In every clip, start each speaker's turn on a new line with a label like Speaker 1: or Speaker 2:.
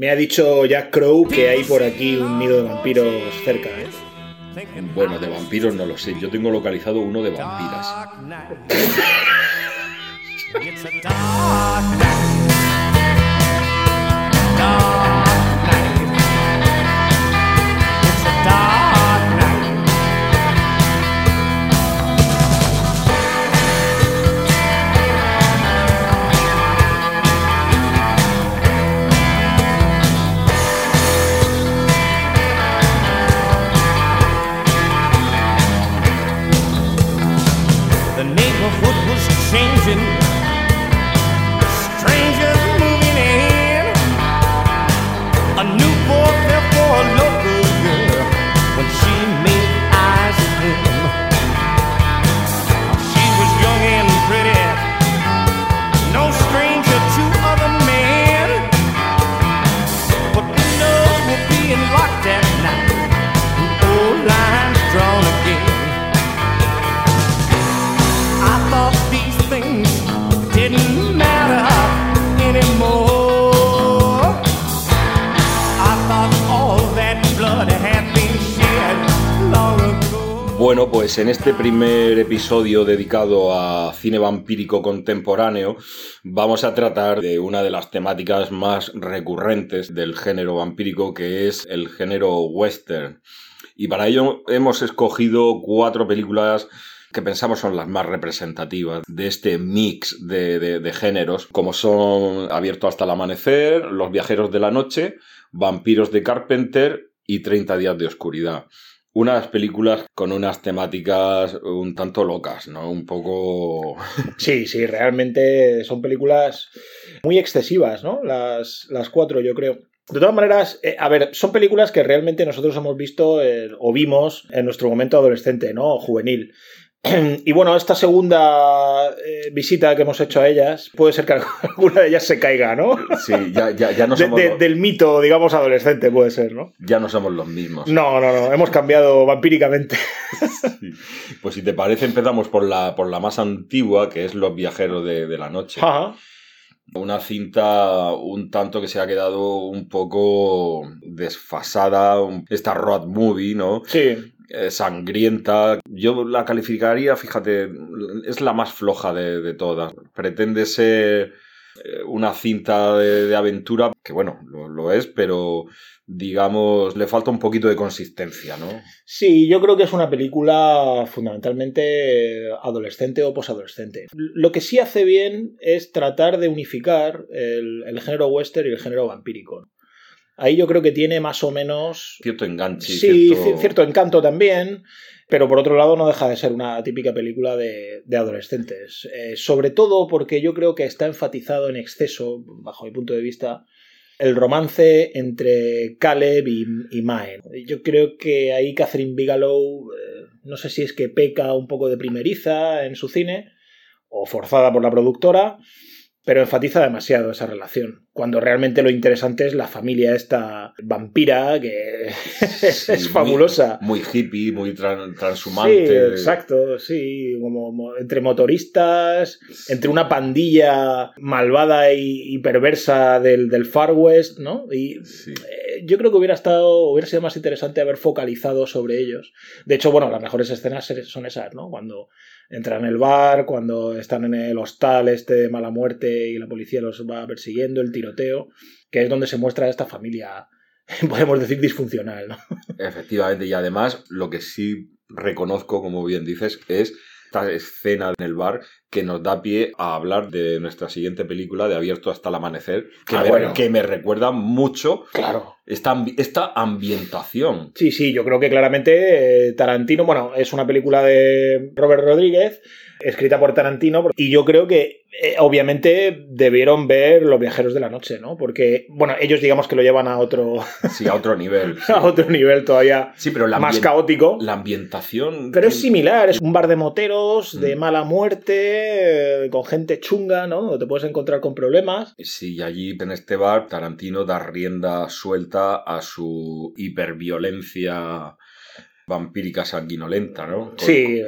Speaker 1: Me ha dicho Jack Crow que hay por aquí un nido de vampiros cerca, ¿eh?
Speaker 2: Bueno, de vampiros no lo sé. Yo tengo localizado uno de vampiras. Pues en este primer episodio dedicado a cine vampírico contemporáneo vamos a tratar de una de las temáticas más recurrentes del género vampírico que es el género western. Y para ello hemos escogido cuatro películas que pensamos son las más representativas de este mix de, de- de géneros, como son Abierto hasta el amanecer, Los viajeros de la noche, Vampiros de Carpenter y 30 días de oscuridad. Unas películas con unas temáticas un tanto locas, ¿no? Un poco...
Speaker 1: Sí, sí, realmente son películas muy excesivas, ¿no? Las, las cuatro, yo creo. De todas maneras, eh, a ver, son películas que realmente nosotros hemos visto eh, o vimos en nuestro momento adolescente, ¿no? O juvenil. Y bueno, esta segunda eh, visita que hemos hecho a ellas, puede ser que alguna de ellas se caiga, ¿no?
Speaker 2: Sí, ya, ya, ya, no somos
Speaker 1: de-
Speaker 2: los,
Speaker 1: del mito, digamos, adolescente, puede ser, ¿no?
Speaker 2: ya no somos los mismos.
Speaker 1: No, no, no, hemos cambiado vampíricamente.
Speaker 2: Sí. Pues si te parece, empezamos por la, por la más antigua, que es Los viajeros de, de la noche.
Speaker 1: Ajá.
Speaker 2: Una cinta un tanto que se ha quedado un poco desfasada, esta road movie, ¿no?
Speaker 1: Sí,
Speaker 2: sangrienta. Yo la calificaría, fíjate, es la más floja de, todas. Pretende ser eh, una cinta de, aventura, que bueno, lo, es, pero digamos, le falta un poquito de consistencia, ¿no?
Speaker 1: Sí, yo creo que es una película fundamentalmente adolescente o posadolescente. Lo que sí hace bien es tratar de unificar el género western y el género vampírico. Ahí yo creo que tiene más o menos...
Speaker 2: Cierto enganche.
Speaker 1: Sí,
Speaker 2: cierto...
Speaker 1: ci- cierto encanto también, pero por otro lado no deja de ser una típica película de, de adolescentes. Eh, sobre todo porque yo creo que está enfatizado en exceso, bajo mi punto de vista, el romance entre Caleb y, y Mae. Yo creo que ahí Catherine Bigelow, eh, no sé si es que peca un poco de primeriza en su cine, o forzada por la productora, pero enfatiza demasiado esa relación. Cuando realmente lo interesante es la familia esta vampira que
Speaker 2: Sí,
Speaker 1: es fabulosa.
Speaker 2: Muy, hippie, muy tran-
Speaker 1: Sí,
Speaker 2: transhumante.
Speaker 1: exacto, sí, como mo- entre motoristas, entre una pandilla malvada y, y perversa del, del Far West, ¿no? Y
Speaker 2: Sí.
Speaker 1: eh, yo creo que hubiera estado, hubiera sido más interesante haber focalizado sobre ellos. De hecho, bueno, las mejores escenas son esas, ¿no? Cuando entran en el bar, cuando están en el hostal este de mala muerte y la policía los va persiguiendo, el tiroteo, que es donde se muestra esta familia, podemos decir, disfuncional, ¿no?
Speaker 2: Efectivamente, y además lo que sí reconozco, como bien dices, es esta escena en el bar que nos da pie a hablar de nuestra siguiente película de Abierto hasta el amanecer, que,
Speaker 1: Ah,
Speaker 2: me,
Speaker 1: bueno.
Speaker 2: que me recuerda mucho
Speaker 1: Claro.
Speaker 2: esta, esta ambientación.
Speaker 1: Sí, sí, yo creo que claramente eh, Tarantino, bueno, es una película de Robert Rodríguez, escrita por Tarantino, y yo creo que eh, obviamente debieron ver Los Viajeros de la Noche, ¿no? Porque, bueno, ellos digamos que lo llevan a otro,
Speaker 2: Sí, a otro nivel. Sí,
Speaker 1: a otro nivel todavía
Speaker 2: Sí, pero la,
Speaker 1: más caótico.
Speaker 2: la ambientación...
Speaker 1: Pero es similar, es un bar de moteros, de
Speaker 2: Mm.
Speaker 1: mala muerte, eh, con gente chunga, ¿no? Te puedes encontrar con problemas.
Speaker 2: Sí, y allí en este bar Tarantino da rienda suelta a su hiperviolencia vampírica sanguinolenta, ¿no? Con-
Speaker 1: Sí,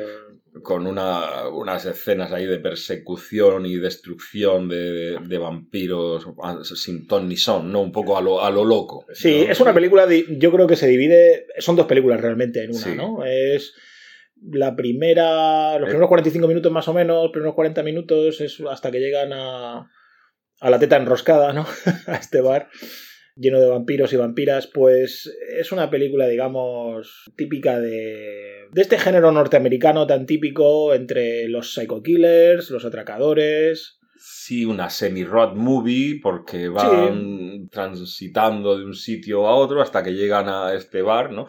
Speaker 2: con una, unas escenas ahí de persecución y destrucción de, de vampiros ah, sin ton ni son, ¿no? Un poco a lo, a lo loco.
Speaker 1: Sí,
Speaker 2: ¿no?
Speaker 1: es una película, de- yo creo que se divide, son dos películas realmente en una,
Speaker 2: Sí.
Speaker 1: ¿no? Es la primera, los
Speaker 2: Eh.
Speaker 1: primeros 45 minutos más o menos, los primeros 40 minutos es hasta que llegan a, a la teta enroscada, ¿no? a este bar lleno de vampiros y vampiras, pues es una película, digamos, típica de, de este género norteamericano tan típico entre los psycho killers, los atracadores,
Speaker 2: Sí, una semi-road movie porque van transitando de un sitio a otro hasta que llegan a este bar, ¿no?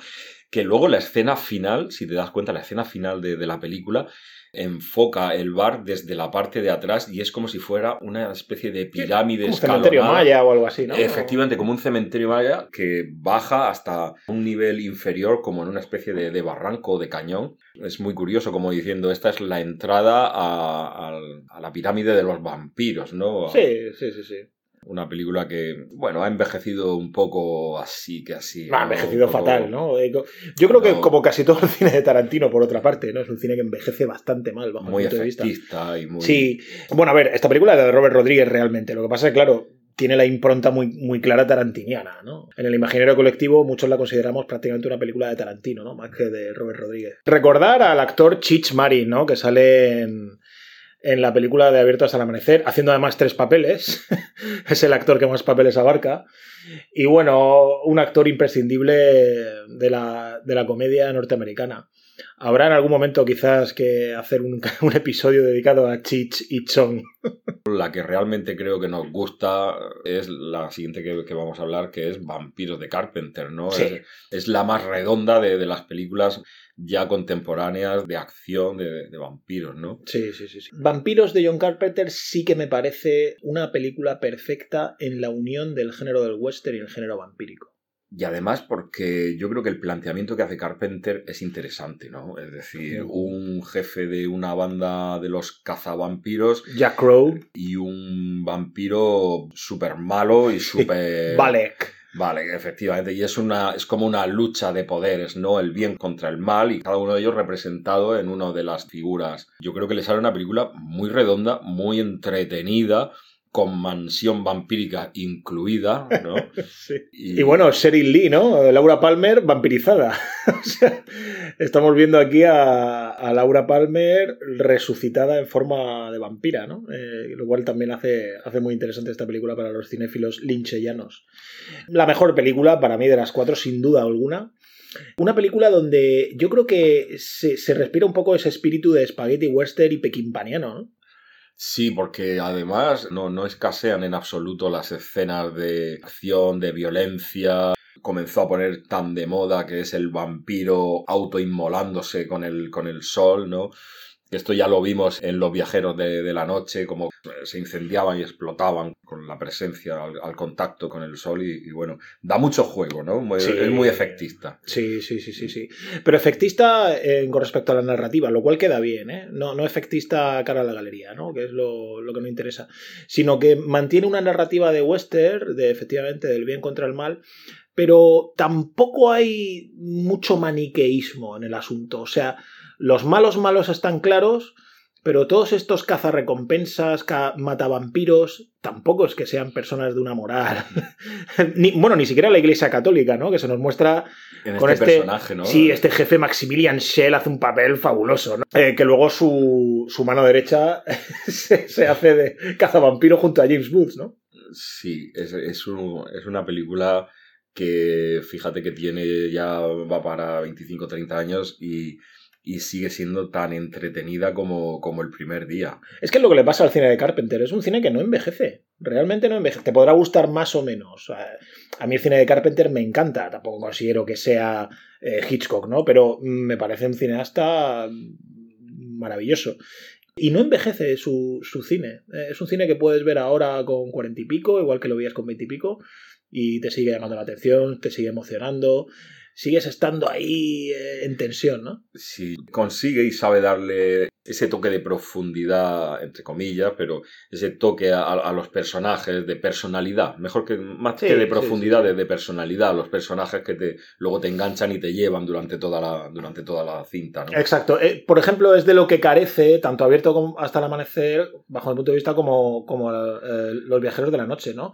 Speaker 2: Que luego la escena final, si te das cuenta, la escena final de, de la película enfoca el bar desde la parte de atrás y es como si fuera una especie de pirámide
Speaker 1: un cementerio maya o algo así, ¿no?
Speaker 2: Efectivamente, como un cementerio maya que baja hasta un nivel inferior, como en una especie de, de barranco o de cañón. Es muy curioso, como diciendo, esta es la entrada a, a la pirámide de los vampiros, ¿no?
Speaker 1: Sí, sí, sí, sí.
Speaker 2: Una película que, bueno, ha envejecido un poco así que así.
Speaker 1: Ha envejecido
Speaker 2: poco-
Speaker 1: fatal, ¿no? Yo creo que como casi todo el cine de Tarantino, por otra parte, ¿no? Es un cine que envejece bastante mal, bajo
Speaker 2: Muy
Speaker 1: mi punto de vista.
Speaker 2: efectista y muy.
Speaker 1: Sí. Bueno, a ver, esta película es de Robert Rodríguez realmente. Lo que pasa es que, claro, tiene la impronta muy, muy clara tarantiniana, ¿no? En el imaginario colectivo muchos la consideramos prácticamente una película de Tarantino, ¿no? Más que de Robert Rodríguez. Recordar al actor Chich Marin, ¿no? Que sale en, en la película de Abierto hasta el amanecer, haciendo además tres papeles. es el actor que más papeles abarca. Y bueno, un actor imprescindible de la, de la comedia norteamericana. Habrá en algún momento quizás que hacer un, un episodio dedicado a Chich y Chong.
Speaker 2: La que realmente creo que nos gusta es la siguiente que, que vamos a hablar, que es Vampiros de Carpenter, ¿no?
Speaker 1: Sí.
Speaker 2: Es, es la más redonda de, de las películas ya contemporáneas de acción de, de vampiros, ¿no?
Speaker 1: Sí, sí, sí, sí. Vampiros de John Carpenter sí que me parece una película perfecta en la unión del género del western y el género vampírico.
Speaker 2: Y además porque yo creo que el planteamiento que hace Carpenter es interesante, ¿no? Es decir,
Speaker 1: Sí.
Speaker 2: un jefe de una banda de los cazavampiros
Speaker 1: Jack Crow,
Speaker 2: y un vampiro súper malo y súper...
Speaker 1: Valek.
Speaker 2: Vale, efectivamente. Y es una, es como una lucha de poderes, ¿no? El bien contra el mal, y cada uno de ellos representado en una de las figuras. Yo creo que le sale una película muy redonda, muy entretenida, con mansión vampírica incluida, ¿no?
Speaker 1: Sí. Y bueno, Sheryl Lee, ¿no? Laura Palmer vampirizada. o sea, estamos viendo aquí a, a Laura Palmer resucitada en forma de vampira, ¿no? Eh, lo cual también hace, hace muy interesante esta película para los cinéfilos lincheyanos. La mejor película para mí de las cuatro, sin duda alguna. Una película donde yo creo que se, se respira un poco ese espíritu de spaghetti western y pequimpaniano, ¿no?
Speaker 2: Sí, porque además no, no escasean en absoluto las escenas de acción, de violencia. Comenzó a poner tan de moda que es el vampiro autoinmolándose con el, con el sol, ¿no? Esto ya lo vimos en Los viajeros de, de la noche, como se incendiaban y explotaban con la presencia al, al contacto con el sol y, y bueno, da mucho juego, ¿no? Muy-
Speaker 1: Sí.
Speaker 2: Es muy efectista.
Speaker 1: Sí, sí, sí, sí, sí. Pero efectista eh, con respecto a la narrativa, lo cual queda bien, ¿eh? No, no efectista cara a la galería, ¿no? Que es lo, lo que no interesa. Sino que mantiene una narrativa de western, de efectivamente del bien contra el mal, pero tampoco hay mucho maniqueísmo en el asunto. O sea, los malos malos están claros, pero todos estos cazarrecompensas, ca matavampiros, tampoco es que sean personas de una moral. ni, bueno, ni siquiera la Iglesia Católica, ¿no? Que se nos muestra
Speaker 2: En
Speaker 1: con
Speaker 2: este,
Speaker 1: este,
Speaker 2: personaje, ¿no?
Speaker 1: Sí, este jefe Maximilian Schell hace un papel fabuloso, ¿no? Eh, que luego su, su mano derecha se, se hace de cazavampiro junto a James Woods, ¿no?
Speaker 2: Sí, es, es, un- es una película que fíjate que tiene ya va para 25 30 años y, y sigue siendo tan entretenida como, como el primer día.
Speaker 1: Es que lo que le pasa al cine de Carpenter, es un cine que no envejece, realmente no envejece. Te podrá gustar más o menos. A, mí el cine de Carpenter me encanta, tampoco considero que sea eh, Hitchcock, ¿no? Pero me parece un cineasta maravilloso. Y no envejece su, su cine. Eh, Es un cine que puedes ver ahora con cuarenta y pico, igual que lo veías con veinte y pico, y te sigue llamando la atención, te sigue emocionando. Sigues estando ahí eh, en tensión, ¿no?
Speaker 2: Si consigue y sabe darle ese toque de profundidad, entre comillas, pero ese toque a, a los personajes de personalidad, mejor que más
Speaker 1: Sí,
Speaker 2: que de
Speaker 1: sí,
Speaker 2: profundidad,
Speaker 1: sí, sí.
Speaker 2: De, de personalidad, los personajes que te luego te enganchan y te llevan durante toda la, durante toda la cinta, ¿no?
Speaker 1: Exacto. Eh, por ejemplo, es de lo que carece, tanto abierto como hasta el amanecer, bajo mi punto de vista, como, como eh, los viajeros de la noche, ¿no?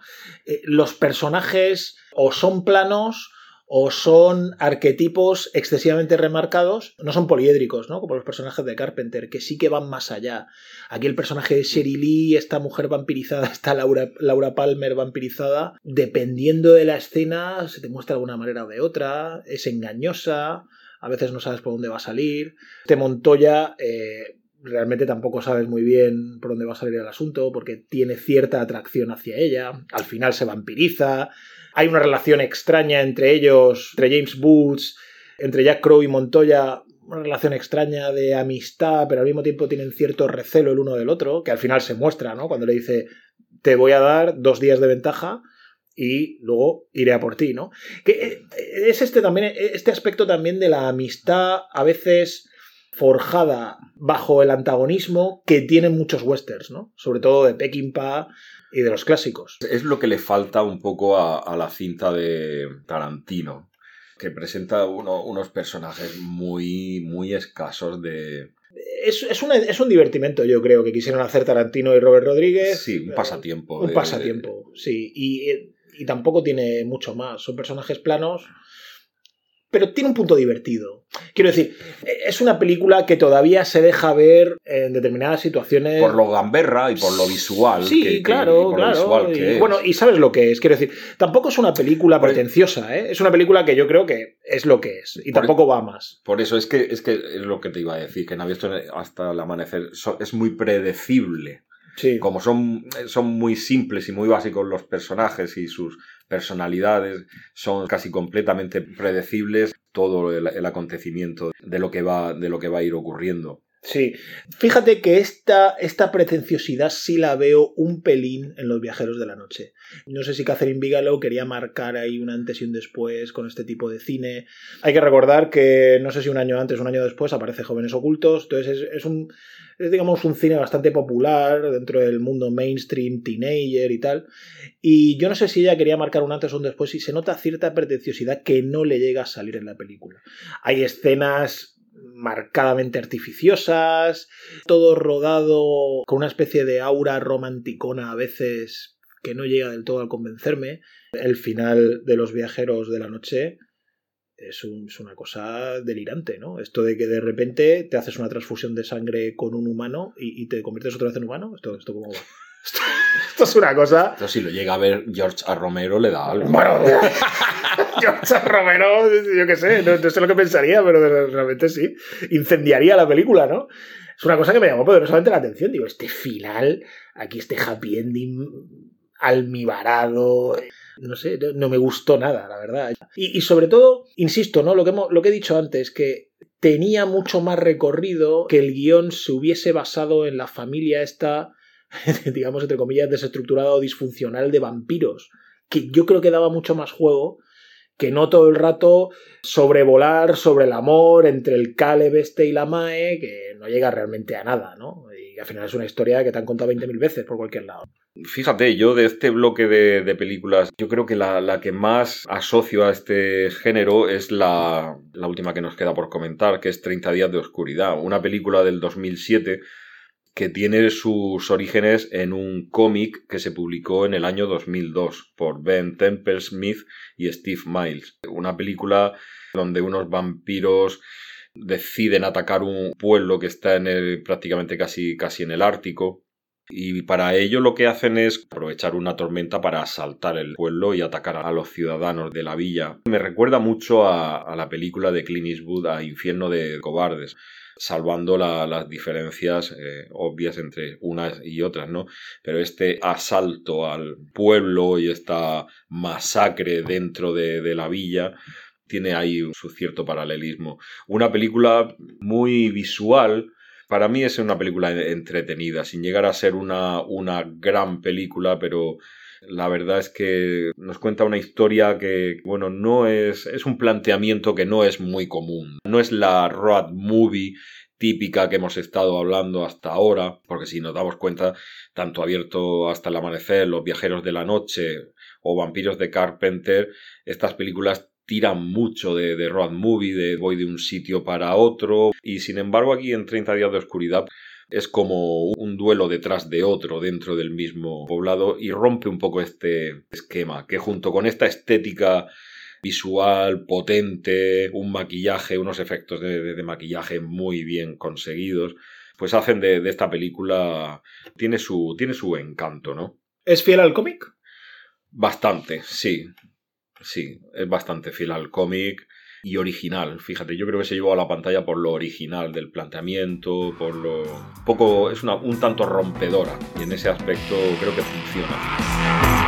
Speaker 1: Los personajes o son planos o son arquetipos excesivamente remarcados, no son poliédricos, ¿no? Como los personajes de Carpenter, que sí que van más allá. Aquí el personaje de Sherry Lee, esta mujer vampirizada, esta Laura, Laura Palmer vampirizada, dependiendo de la escena, se te muestra de una manera o de otra, es engañosa, a veces no sabes por dónde va a salir. Este Montoya eh, realmente tampoco sabes muy bien por dónde va a salir el asunto, porque tiene cierta atracción hacia ella, al final se vampiriza, hay una relación extraña entre ellos, entre James Woods, entre Jack Crow y Montoya, una relación extraña de amistad, pero al mismo tiempo tienen cierto recelo el uno del otro, que al final se muestra, ¿no? Cuando le dice, te voy a dar dos días de ventaja y luego iré a por ti, ¿no? Que eh, es este también, este aspecto también de la amistad a veces forjada bajo el antagonismo que tienen muchos westerns, ¿no? Sobre todo de Peckinpah y de los clásicos.
Speaker 2: Es lo que le falta un poco a, a la cinta de Tarantino, que presenta uno- unos personajes muy, muy escasos de...
Speaker 1: Es, es, una- es un divertimento, yo creo, que quisieron hacer Tarantino y Robert Rodríguez.
Speaker 2: Sí, un pasatiempo.
Speaker 1: Un
Speaker 2: de-
Speaker 1: pasatiempo, sí. Y, y tampoco tiene mucho más. Son personajes planos, pero tiene un punto divertido. Quiero decir, es una película que todavía se deja ver en determinadas situaciones.
Speaker 2: Por lo gamberra y por lo visual.
Speaker 1: Sí,
Speaker 2: que- que-
Speaker 1: claro,
Speaker 2: y
Speaker 1: claro.
Speaker 2: visual que
Speaker 1: bueno, y sabes lo que es. Quiero decir, tampoco es una película
Speaker 2: Por-
Speaker 1: pretenciosa, ¿eh? Es una película que yo creo que es lo que es. Y
Speaker 2: Por-
Speaker 1: tampoco va más.
Speaker 2: Por eso es que, es que es lo que te iba a decir, que en Abierto hasta el amanecer es muy predecible.
Speaker 1: Sí.
Speaker 2: Como son, son muy simples y muy básicos los personajes y sus personalidades son casi completamente predecibles todo el, acontecimiento de lo que va de lo que va a ir ocurriendo.
Speaker 1: Sí. Fíjate que esta, esta pretenciosidad sí la veo un pelín en Los Viajeros de la Noche. No sé si Catherine Bigelow quería marcar ahí un antes y un después con este tipo de cine. Hay que recordar que no sé si un año antes o un año después aparece Jóvenes Ocultos. Entonces es, es un, es digamos un cine bastante popular dentro del mundo mainstream, teenager y tal. Y yo no sé si ella quería marcar un antes o un después y se nota cierta pretenciosidad que no le llega a salir en la película. Hay escenas marcadamente artificiosas, todo rodado con una especie de aura romanticona a veces que no llega del todo a convencerme. El final de los viajeros de la noche es, un- es una cosa delirante, ¿no? Esto de que de repente te haces una transfusión de sangre con un humano y, y te conviertes otra vez en humano. ¿Esto, esto cómo va? Esto, esto es una cosa...
Speaker 2: Entonces, si lo llega a ver George A. Romero, le da algo.
Speaker 1: Bueno, George Romero, yo qué sé, no, no sé lo que pensaría, pero realmente sí. Incendiaría la película, ¿no? Es una cosa que me llamó poderosamente la atención. Digo, este final, aquí este happy ending almibarado. No sé, no, me gustó nada, la verdad. Y, y sobre todo, insisto, ¿no? Lo que, hemos- lo que he dicho antes, que tenía mucho más recorrido que el guion se hubiese basado en la familia esta, digamos, entre comillas, desestructurada o disfuncional de vampiros que yo creo que daba mucho más juego que no todo el rato sobrevolar sobre el amor entre el Caleb este y la Mae, que no llega realmente a nada, ¿no? Al final es una historia que te han contado 20.000 veces por cualquier lado.
Speaker 2: Fíjate, yo de este bloque de, de películas, yo creo que la, la que más asocio a este género es la, la última que nos queda por comentar, que es 30 días de oscuridad, una película del 2007 que tiene sus orígenes en un cómic que se publicó en el año 2002 por Ben Temple Smith y Steve Miles. Una película donde unos vampiros deciden atacar un pueblo que está en el, prácticamente casi, casi en el Ártico. Y para ello lo que hacen es aprovechar una tormenta para asaltar el pueblo y atacar a los ciudadanos de la villa. Me recuerda mucho a, la película de Clint Eastwood, a Infierno de Cobardes salvando la, las diferencias eh, obvias entre unas y otras, ¿no? Pero este asalto al pueblo y esta masacre dentro de, de la villa tiene ahí su cierto paralelismo. Una película muy visual, para mí es una película entretenida, sin llegar a ser una, una gran película, pero La verdad es que nos cuenta una historia que, bueno, no es, es un planteamiento que no es muy común. No es la road movie típica que hemos estado hablando hasta ahora, porque si nos damos cuenta, tanto abierto hasta el amanecer, Los viajeros de la noche o Vampiros de Carpenter, estas películas tiran mucho de, de road movie, de voy de un sitio para otro, y sin embargo aquí en 30 días de oscuridad es como un duelo detrás de otro dentro del mismo poblado y rompe un poco este esquema, que junto con esta estética visual potente, un maquillaje, unos efectos de, de maquillaje muy bien conseguidos, pues hacen de, de, esta película, tiene su, tiene su encanto, ¿no?
Speaker 1: ¿Es fiel al cómic?
Speaker 2: Bastante, sí. Sí, es bastante fiel al cómic y original. Fíjate, yo creo que se llevó a la pantalla por lo original del planteamiento, por lo poco es una, un tanto rompedora y en ese aspecto creo que funciona.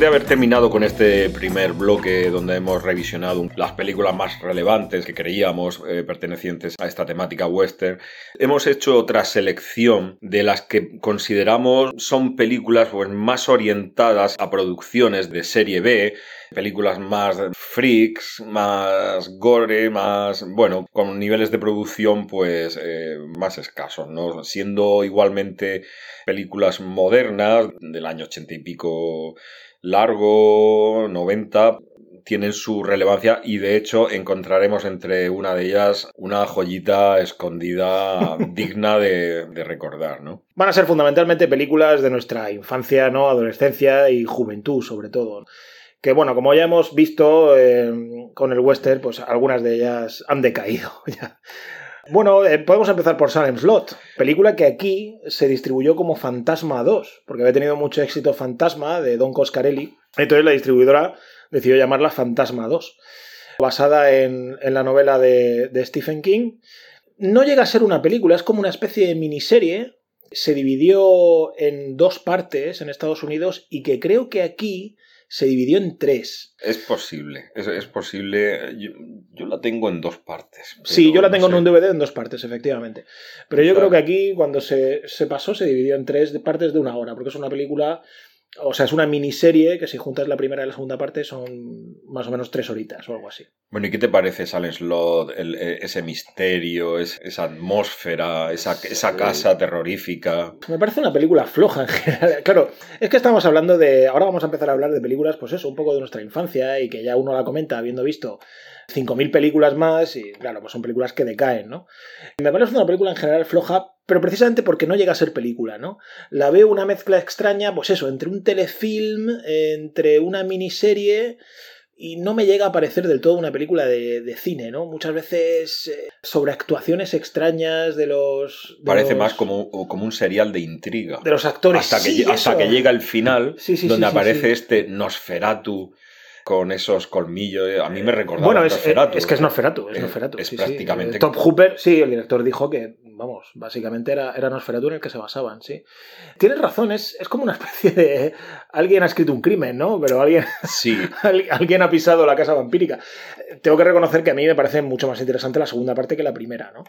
Speaker 2: De haber terminado con este primer bloque donde hemos revisionado las películas más relevantes que creíamos eh, pertenecientes a esta temática western, hemos hecho otra selección de las que consideramos son películas pues, más orientadas a producciones de serie B, películas más freaks, más gore, más, bueno, con niveles de producción pues eh, más escasos, ¿no? Siendo igualmente películas modernas del año ochenta y pico largo, 90, tienen su relevancia y de hecho encontraremos entre una de ellas una joyita escondida digna de, de, recordar, ¿no?
Speaker 1: Van a ser fundamentalmente películas de nuestra infancia, ¿no? Adolescencia y juventud, sobre todo. Que bueno, como ya hemos visto eh, con el western, pues algunas de ellas han decaído ya. Bueno, eh, podemos empezar por Salem Slot, película que aquí se distribuyó como Fantasma 2, porque había tenido mucho éxito Fantasma de Don Coscarelli. Entonces la distribuidora decidió llamarla Fantasma 2, basada en, en la novela de, de Stephen King. No llega a ser una película, es como una especie de miniserie. Se dividió en dos partes en Estados Unidos y que creo que aquí se dividió en tres.
Speaker 2: Es posible, es, es posible. Yo, yo, la tengo en dos partes.
Speaker 1: Sí, yo la tengo no en un DVD en dos partes, efectivamente. Pero yo creo que aquí, cuando se, se pasó, se dividió en tres partes de una hora, porque es una película o sea, es una miniserie que si juntas la primera y la segunda parte son más o menos tres horitas o algo así.
Speaker 2: Bueno, ¿y qué te parece Silent Slot? El, ese misterio, es, esa atmósfera, esa, esa casa terrorífica.
Speaker 1: Me parece una película floja en general. Claro, es que estamos hablando de. Ahora vamos a empezar a hablar de películas, pues eso, un poco de nuestra infancia y que ya uno la comenta habiendo visto 5.000 películas más y claro, pues son películas que decaen, ¿no? Me parece una película en general floja, pero precisamente porque no llega a ser película, ¿no? La veo una mezcla extraña, pues eso, entre un telefilm, entre una miniserie y no me llega a parecer del todo una película de, de cine, ¿no? Muchas veces eh, sobre actuaciones extrañas de los... De
Speaker 2: Parece
Speaker 1: los,
Speaker 2: más como, como, un serial de intriga.
Speaker 1: De los actores.
Speaker 2: Hasta que, hasta que llega el final,
Speaker 1: sí, sí,
Speaker 2: donde aparece este Nosferatu con esos colmillos. A mí me recordaba
Speaker 1: bueno, es,
Speaker 2: Nosferatu.
Speaker 1: Es que es Nosferatu. Es, Nosferatu,
Speaker 2: es
Speaker 1: sí,
Speaker 2: prácticamente.
Speaker 1: Sí. Top Hooper, sí, el director dijo que, vamos, básicamente era, era Nosferatu en el que se basaban, sí. Tienes razón, es, es como una especie de. Alguien ha escrito un crimen, ¿no? Pero alguien.
Speaker 2: Sí.
Speaker 1: alguien ha pisado la casa vampírica. Tengo que reconocer que a mí me parece mucho más interesante la segunda parte que la primera, ¿no?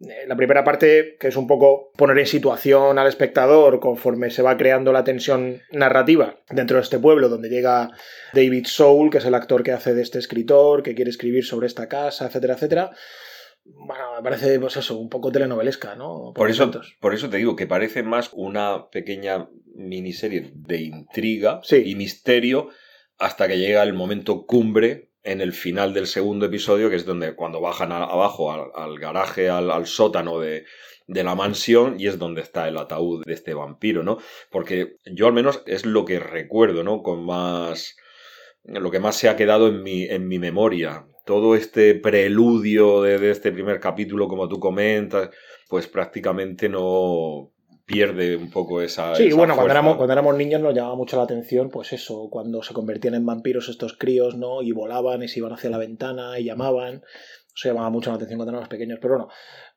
Speaker 1: Eh, La primera parte, que es un poco poner en situación al espectador conforme se va creando la tensión narrativa dentro de este pueblo, donde llega David Soul, que es el actor que hace de este escritor, que quiere escribir sobre esta casa, etcétera, etcétera. Bueno, me parece, pues eso, un poco telenovelesca, ¿no?
Speaker 2: Por eso, por eso te digo que parece más una pequeña miniserie de intriga
Speaker 1: Sí.
Speaker 2: y misterio hasta que llega el momento cumbre en el final del segundo episodio, que es donde cuando bajan abajo al, garaje, al, sótano de, de la mansión, y es donde está el ataúd de este vampiro, ¿no? Porque yo al menos es lo que recuerdo, ¿no? Con más... lo que más se ha quedado en mi, en mi memoria. Todo este preludio de este primer capítulo, como tú comentas, pues prácticamente no pierde un poco esa.
Speaker 1: Sí,
Speaker 2: esa
Speaker 1: bueno, cuando éramos, cuando éramos niños nos llamaba mucho la atención, pues eso, cuando se convertían en vampiros estos críos, ¿no? Y volaban y se iban hacia la ventana y llamaban. Eso llamaba mucho la atención cuando éramos pequeños. Pero bueno,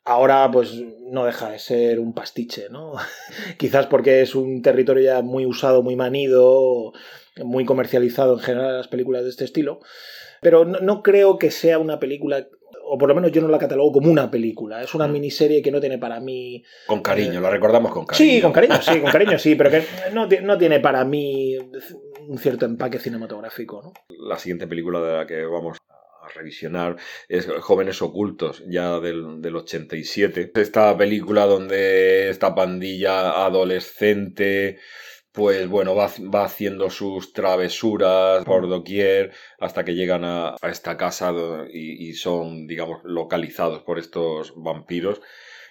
Speaker 1: ahora pues no deja de ser un pastiche, ¿no? Quizás porque es un territorio ya muy usado, muy manido, muy comercializado en general las películas de este estilo. Pero no, no creo que sea una película, o por lo menos yo no la catalogo como una película. Es una
Speaker 2: Mm.
Speaker 1: miniserie que no tiene para mí
Speaker 2: Con cariño, la recordamos con cariño.
Speaker 1: Sí, con cariño, sí, con cariño, sí, pero que no, no tiene para mí un cierto empaque cinematográfico, ¿no?
Speaker 2: La siguiente película de la que vamos a revisionar es Jóvenes Ocultos, ya del, del 87. Esta película donde esta pandilla adolescente, pues bueno, va, va haciendo sus travesuras por doquier hasta que llegan a, a esta casa y, y son, digamos, localizados por estos vampiros.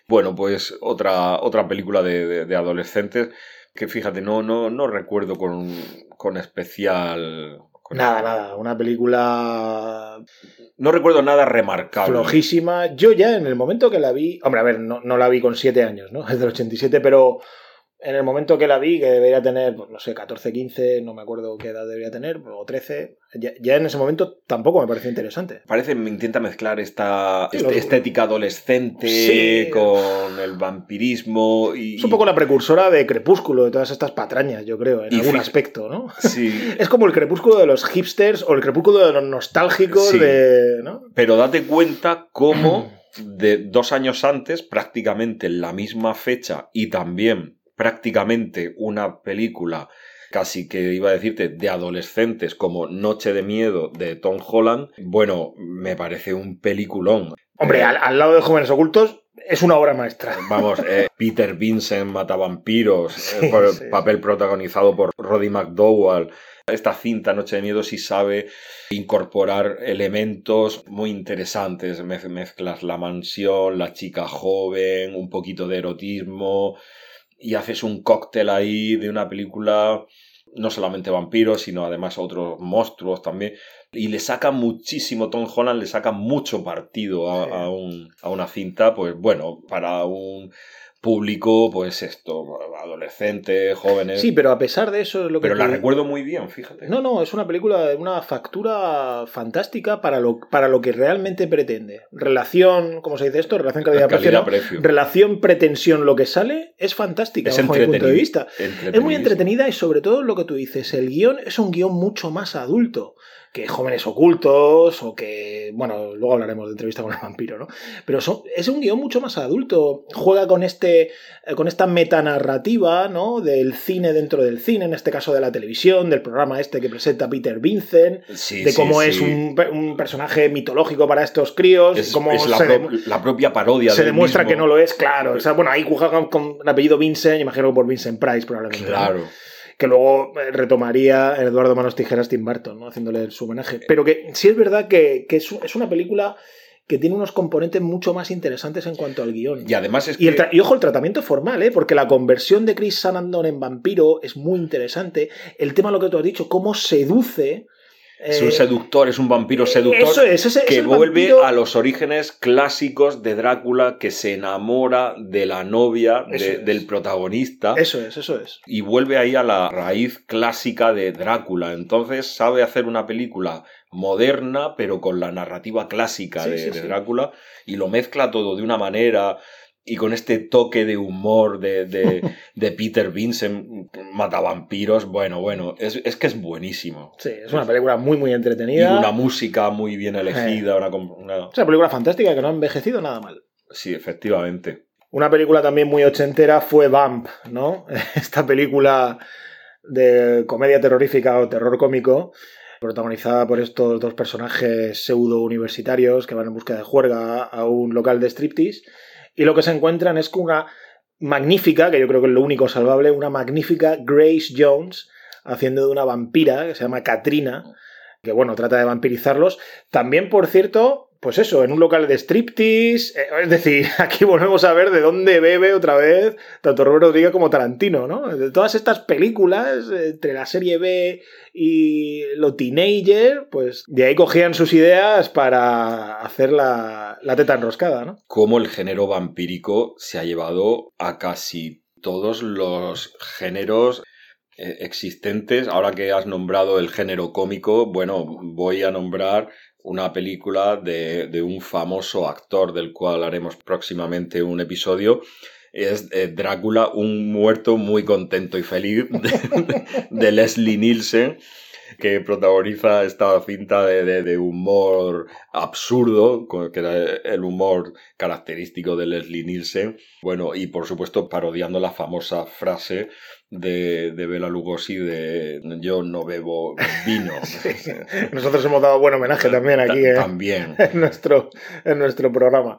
Speaker 2: Bueno, pues otra, otra película de, de- de adolescentes que fíjate, no, no, no recuerdo con, con especial... con-
Speaker 1: Nada, nada, una película
Speaker 2: No recuerdo nada remarcable.
Speaker 1: flojísima. Yo ya en el momento que la vi, hombre, a ver, no, no la vi con siete años, ¿no? Es del 87, pero en el momento que la vi, que debería tener, pues, no sé, 14, 15, no me acuerdo qué edad debería tener, o 13, ya, ya en ese momento tampoco me pareció interesante.
Speaker 2: Parece me intenta mezclar esta
Speaker 1: Sí,
Speaker 2: estética adolescente
Speaker 1: Sí.
Speaker 2: con el vampirismo y
Speaker 1: Es un poco la precursora de Crepúsculo, de todas estas patrañas, yo creo, en
Speaker 2: Y
Speaker 1: algún aspecto, ¿no?
Speaker 2: sí,
Speaker 1: Es como el crepúsculo de los hipsters o el crepúsculo de los nostálgicos
Speaker 2: Sí.
Speaker 1: de. ¿no?
Speaker 2: pero date cuenta cómo de dos años antes, prácticamente en la misma fecha y también prácticamente una película casi que iba a decirte de adolescentes como Noche de Miedo de Tom Holland, bueno, me parece un peliculón.
Speaker 1: Hombre,
Speaker 2: Eh,
Speaker 1: al, al lado de Jóvenes Ocultos es una obra maestra.
Speaker 2: Vamos, eh, Peter Vincent Matavampiros,
Speaker 1: Sí,
Speaker 2: eh, por el
Speaker 1: sí,
Speaker 2: papel protagonizado por Roddy McDowall. Esta cinta Noche de Miedo sí sabe incorporar elementos muy interesantes. Mez- Mezclas la mansión, la chica joven, un poquito de erotismo y haces un cóctel ahí de una película no solamente vampiros, sino además otros monstruos también. Y le saca muchísimo, Tom Holland le saca mucho partido a,
Speaker 1: Sí.
Speaker 2: a un- a una cinta, pues bueno, para un público, pues esto, adolescentes, jóvenes.
Speaker 1: Sí, pero a pesar de eso es lo que.
Speaker 2: pero la recuerdo muy bien, fíjate.
Speaker 1: No, no, es una película de una factura fantástica para lo, para lo que realmente pretende. Relación, ¿cómo se dice esto? Relación calidad-precio. Relación, pretensión, lo que sale es fantástica
Speaker 2: Es
Speaker 1: bajo mi punto de vista. Es muy entretenida y sobre todo lo que tú dices, el guion es un guion mucho más adulto que Jóvenes Ocultos o que, bueno, luego hablaremos de entrevista con el vampiro, ¿no? Pero son- es un guion mucho más adulto, juega con, este, eh, con esta metanarrativa, ¿no? Del cine dentro del cine, en este caso de la televisión, del programa este que presenta Peter Vincent,
Speaker 2: Sí,
Speaker 1: de cómo
Speaker 2: sí.
Speaker 1: es un, un personaje mitológico para estos críos,
Speaker 2: Es,
Speaker 1: cómo
Speaker 2: es la,
Speaker 1: se,
Speaker 2: pro-
Speaker 1: dem-
Speaker 2: la propia parodia
Speaker 1: se
Speaker 2: del
Speaker 1: demuestra
Speaker 2: mismo.
Speaker 1: que no lo es, claro. O sea, bueno, ahí juegan con el apellido Vincent, imagino que por Vincent Price probablemente. ¿no? Que luego eh, retomaría Eduardo Manos Tijeras Tim Burton, ¿no? haciéndole su homenaje. Pero que sí es verdad que, que es, es una película que tiene unos componentes mucho más interesantes en cuanto al guion.
Speaker 2: Y además es
Speaker 1: Y, el y ojo, el tratamiento formal, ¿eh? porque la conversión de Chris Sarandon en vampiro es muy interesante. El tema, lo que tú has dicho, cómo seduce.
Speaker 2: Es
Speaker 1: eh,
Speaker 2: un seductor, es un vampiro seductor.
Speaker 1: Eso es, ese, es
Speaker 2: que
Speaker 1: el
Speaker 2: vuelve
Speaker 1: vampiro-
Speaker 2: a los orígenes clásicos de Drácula, que se enamora de la novia de- del protagonista
Speaker 1: Eso es, eso es.
Speaker 2: y vuelve ahí a la raíz clásica de Drácula. Entonces sabe hacer una película moderna, pero con la narrativa clásica
Speaker 1: Sí,
Speaker 2: de,
Speaker 1: sí,
Speaker 2: de
Speaker 1: sí.
Speaker 2: Drácula y lo mezcla todo de una manera y con este toque de humor de, de, de Peter Vincent, Matavampiros. Bueno, bueno, es, es que es buenísimo.
Speaker 1: Sí, es una película muy, muy
Speaker 2: Y
Speaker 1: entretenida.
Speaker 2: una música muy bien elegida, una, una-
Speaker 1: Es una película fantástica que no ha envejecido nada mal.
Speaker 2: Sí, efectivamente.
Speaker 1: Una película también muy ochentera fue Vamp, ¿no? Esta película de comedia terrorífica o terror cómico, protagonizada por estos dos personajes pseudo universitarios que van en busca de juerga a un local de striptease. Y lo que se encuentran es con una magnífica, que yo creo que es lo único salvable, una magnífica Grace Jones haciendo de una vampira que se llama Katrina, que bueno, trata de vampirizarlos. También, por cierto, pues eso, en un local de striptease. eh, Es decir, aquí volvemos a ver de dónde bebe otra vez tanto Robert Rodríguez como Tarantino, ¿no? De todas estas películas, eh, entre la serie B y lo teenager, pues de ahí cogían sus ideas para hacer la, la teta enroscada, ¿no?
Speaker 2: Cómo el género vampírico se ha llevado a casi todos los géneros eh, existentes. Ahora que has nombrado el género cómico, bueno, voy a nombrar una película de, de un famoso actor del cual haremos próximamente un episodio. Es eh, Drácula, un muerto muy contento y feliz de, Leslie Nielsen que protagoniza esta cinta de, de- de humor absurdo, que era el humor característico de Leslie Nielsen. Bueno, y por supuesto parodiando la famosa frase de, de Bela Lugosi de yo no bebo vino.
Speaker 1: Nosotros hemos dado buen homenaje también aquí ¿eh?
Speaker 2: También.
Speaker 1: en, nuestro, en nuestro programa.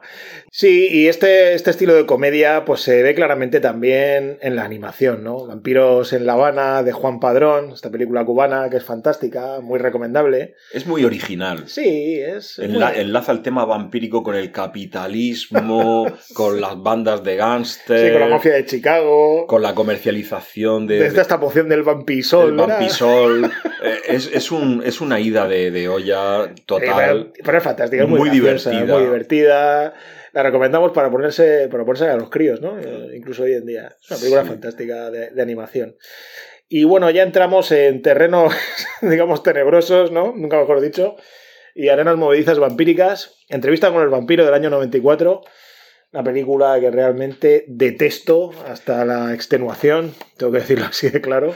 Speaker 1: Sí, y este, este estilo de comedia pues se ve claramente también en la animación, ¿no? Vampiros en La Habana de Juan Padrón, esta película cubana que es fantástica, muy recomendable.
Speaker 2: Es muy original.
Speaker 1: Sí, es... es
Speaker 2: Enla-
Speaker 1: muy-
Speaker 2: enlaza el tema vampírico con el capitalismo, con las bandas de gángster,
Speaker 1: Sí, con la mafia de Chicago.
Speaker 2: con la comercialización de,
Speaker 1: Desde esta poción del vampisol.
Speaker 2: el vampisol. Eh, es, es, un, es una ida de, de olla total.
Speaker 1: pero, pero es fantástica, es muy,
Speaker 2: Muy
Speaker 1: graciosa,
Speaker 2: divertida.
Speaker 1: muy divertida. La recomendamos para ponerse, para ponerse a los críos, ¿no? Eh, Incluso hoy en día. Es una película
Speaker 2: Sí.
Speaker 1: fantástica de, de animación. Y bueno, ya entramos en terrenos, digamos, tenebrosos, ¿no? Nunca mejor dicho. Y arenas movedizas vampíricas. Entrevista con el vampiro del año 94. Una película que realmente detesto hasta la extenuación, tengo que decirlo así de claro.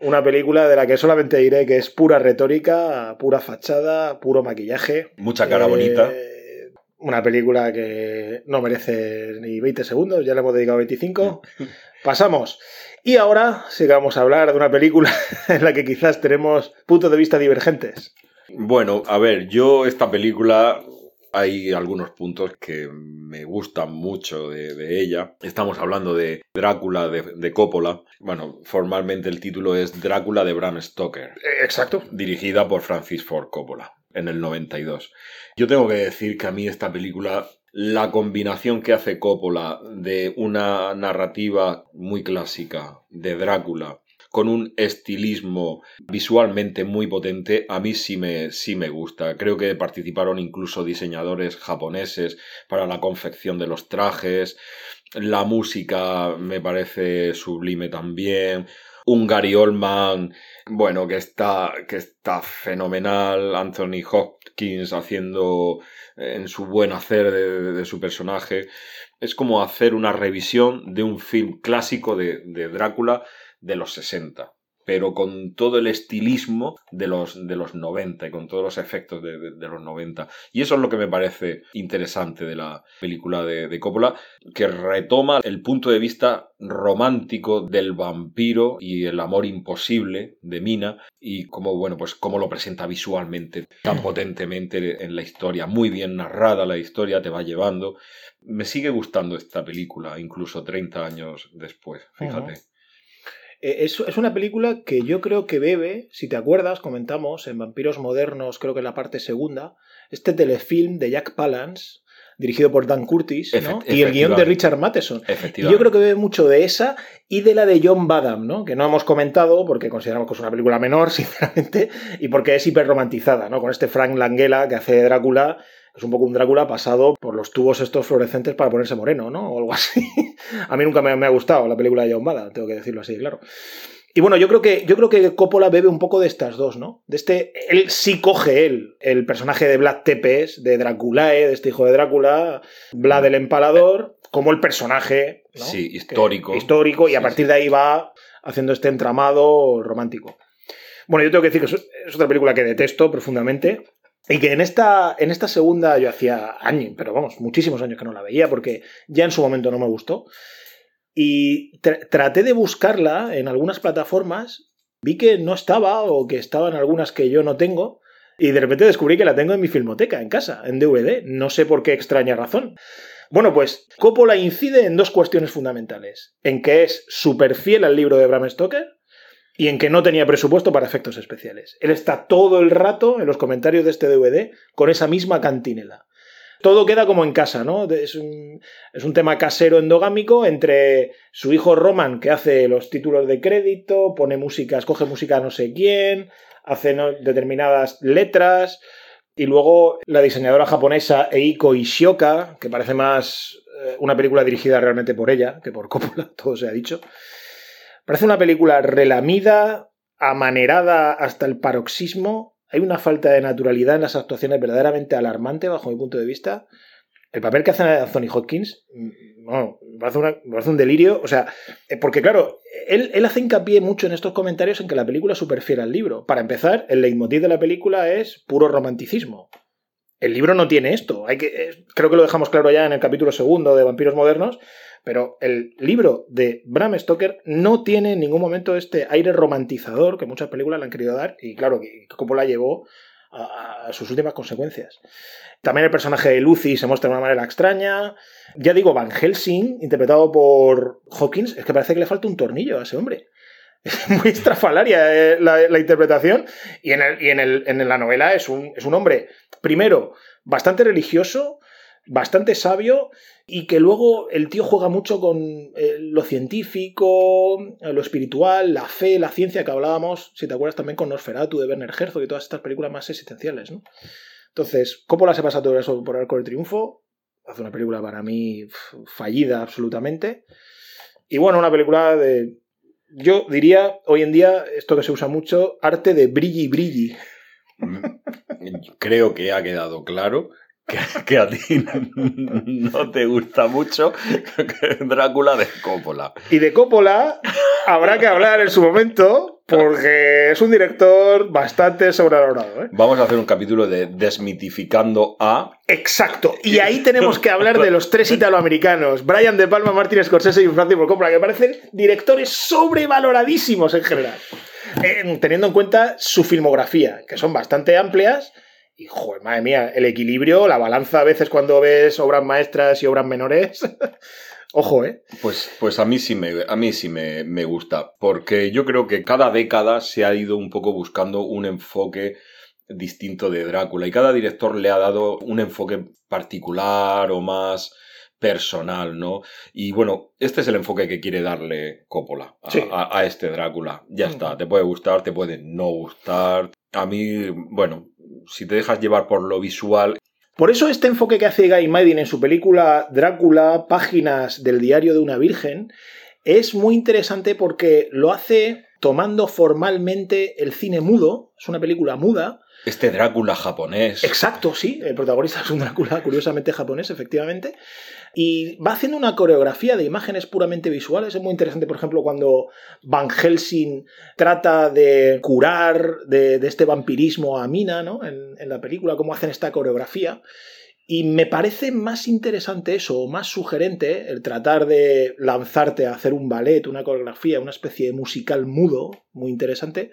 Speaker 1: Una película de la que solamente diré que es pura retórica, pura fachada, puro maquillaje.
Speaker 2: Mucha cara
Speaker 1: Eh,
Speaker 2: bonita.
Speaker 1: Una película que no merece ni 20 segundos, ya le hemos dedicado 25. Pasamos. Y ahora sí que vamos a hablar de una película en la que quizás tenemos puntos de vista divergentes.
Speaker 2: Bueno, a ver, yo esta película hay algunos puntos que me gustan mucho de, de ella. Estamos hablando de Drácula de, de Coppola. Bueno, formalmente el título es Drácula de Bram Stoker.
Speaker 1: Eh, Exacto.
Speaker 2: dirigida por Francis Ford Coppola en el 92. Yo tengo que decir que a mí esta película, la combinación que hace Coppola de una narrativa muy clásica de Drácula con un estilismo visualmente muy potente, a mí sí me, sí me gusta. Creo que participaron incluso diseñadores japoneses para la confección de los trajes. La música me parece sublime también. Un Gary Oldman, bueno, que está, que está fenomenal. Anthony Hopkins haciendo eh, en su buen hacer de, su personaje. Es como hacer una revisión de un film clásico de Drácula de los 60 pero con todo el estilismo de los, de los 90 y con todos los efectos de, de- de los 90. Y eso es lo que me parece interesante de la película de, de Coppola, que retoma el punto de vista romántico del vampiro y el amor imposible de Mina y cómo, bueno, pues cómo lo presenta visualmente tan potentemente en la historia, muy bien narrada la historia, te va llevando. Me sigue gustando esta película, incluso 30 años después, fíjate.
Speaker 1: Es, es una película que yo creo que bebe, si te acuerdas, comentamos en Vampiros Modernos, creo que en la parte segunda, este telefilm de Jack Palance, dirigido por Dan Curtis, ¿no? Y el guion de. Richard Matheson. Y yo creo que bebe mucho de esa y de la de John Badham, ¿no? Que no hemos comentado porque consideramos que es una película menor, sinceramente, y porque es hiperromantizada, ¿no? Con este Frank Langella que hace de Drácula, es un poco un Drácula pasado por los tubos estos fluorescentes para ponerse moreno, ¿no? O algo así. A mí nunca me, me ha gustado la película de Badham, tengo que decirlo así, claro. Y bueno, yo creo que yo creo que Coppola bebe un poco de estas dos, ¿no? De este, él sí coge él el personaje de Vlad Tepes, de Draculae, de este hijo de Drácula, Vlad el Empalador, como el personaje, ¿no?
Speaker 2: Sí,
Speaker 1: Que-
Speaker 2: histórico.
Speaker 1: histórico y a partir
Speaker 2: sí.
Speaker 1: de ahí va haciendo este entramado romántico. Bueno, yo tengo que decir que es otra película que detesto profundamente. Y que en esta, en esta segunda yo hacía años, pero vamos, muchísimos años que no la veía porque ya en su momento no me gustó. Y tr- traté de buscarla en algunas plataformas, vi que no estaba o que estaba en algunas que yo no tengo. Y de repente descubrí que la tengo en mi filmoteca, en casa, en DVD. No sé por qué extraña razón. Bueno, pues Coppola incide en dos cuestiones fundamentales. En que es súper fiel al libro de Bram Stoker y en que no tenía presupuesto para efectos especiales. Él está todo el rato en los comentarios de este DVD con esa misma cantinela. Todo queda como en casa, ¿no? Es un, es un tema casero endogámico entre su hijo Roman, que hace los títulos de crédito, pone música, escoge música a no sé quién, hace determinadas letras, y luego la diseñadora japonesa Eiko Ishioka, que parece más eh, una película dirigida realmente por ella que por Coppola, todo se ha dicho. Parece una película relamida, amanerada hasta el paroxismo. Hay una falta de naturalidad en las actuaciones verdaderamente alarmante, bajo mi punto de vista. El papel que hace Anthony Hopkins, mm, bueno, me parece, una- un delirio. O sea, eh, porque claro, él, él hace hincapié mucho en estos comentarios en que la película es súper fiel al libro. Para empezar, el leitmotiv de la película es puro romanticismo. El libro no tiene esto. Hay que, eh, creo que lo dejamos claro ya en el capítulo segundo de Vampiros Modernos, pero el libro de Bram Stoker no tiene en ningún momento este aire romantizador que muchas películas le han querido dar y claro, que Coppola llevó a, a sus últimas consecuencias. También el personaje de Lucy se muestra de una manera extraña. Ya digo, Van Helsing, interpretado por Hawkins, es que parece que le falta un tornillo a ese hombre. Es muy estrafalaria eh, la, la interpretación. Y, en, el- y en, el- en la novela es un, es un hombre, primero, bastante religioso, bastante sabio, y que luego el tío juega mucho con eh, lo científico, eh, lo espiritual, la fe, la ciencia que hablábamos, si te acuerdas también con Nosferatu de Werner Herzog y todas estas películas más existenciales, ¿no? Entonces, Coppola se pasa todo eso por Arco del Triunfo, hace una película para mí fallida absolutamente, y bueno, una película de... Yo diría, hoy en día, esto que se usa mucho, arte de brilli brilli.
Speaker 2: Creo que ha quedado claro que, que a ti no te gusta mucho Drácula de Coppola.
Speaker 1: Y de Coppola habrá que hablar en su momento, porque es un director bastante sobrevalorado. ¿eh?
Speaker 2: Vamos a hacer un capítulo de desmitificando a.
Speaker 1: Exacto. Y ahí tenemos que hablar de los tres italoamericanos, Brian De Palma, Martin Scorsese y Francis Ford Coppola, que parecen directores sobrevaloradísimos en general. Eh, teniendo en cuenta su filmografía, que son bastante amplias. Y, joder, madre mía, el equilibrio, la balanza a veces cuando ves obras maestras y obras menores. Ojo, ¿eh?
Speaker 2: Pues, pues a mí sí, me, a mí sí me, me gusta, porque yo creo que cada década se ha ido un poco buscando un enfoque distinto de Drácula y cada director le ha dado un enfoque particular o más personal, ¿no? Y bueno, este es el enfoque que quiere darle Coppola a,
Speaker 1: Sí.
Speaker 2: a- a este Drácula. Ya
Speaker 1: Mm.
Speaker 2: está, te puede gustar, te puede no gustar. A mí, bueno, si te dejas llevar por lo visual,
Speaker 1: Por eso este enfoque que hace Guy Maddin en su película Drácula, páginas del diario de una virgen, es muy interesante porque lo hace tomando formalmente el cine mudo, es una película muda.
Speaker 2: Este Drácula japonés.
Speaker 1: Exacto, sí, el protagonista es un Drácula curiosamente japonés, efectivamente. Y va haciendo una coreografía de imágenes puramente visuales. Es muy interesante, por ejemplo, cuando Van Helsing trata de curar de, este vampirismo a Mina, ¿no? En, en la película, cómo hacen esta coreografía. Y me parece más interesante eso, o más sugerente, el tratar de lanzarte a hacer un ballet, una coreografía, una especie de musical mudo, muy interesante,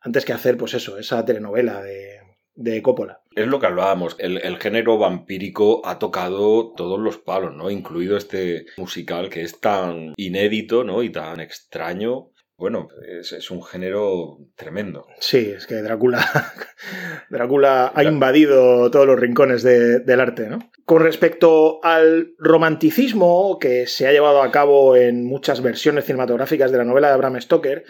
Speaker 1: antes que hacer, pues eso, esa telenovela de, de Coppola.
Speaker 2: Es lo que hablábamos, el, el género vampírico ha tocado todos los palos, ¿no? Incluido este musical que es tan inédito, ¿no? Y tan extraño. Bueno, es, es un género tremendo.
Speaker 1: Sí, es que Drácula, Drácula ha invadido todos los rincones de- del arte, ¿no? Con respecto al romanticismo que se ha llevado a cabo en muchas versiones cinematográficas de la novela de Bram Stoker,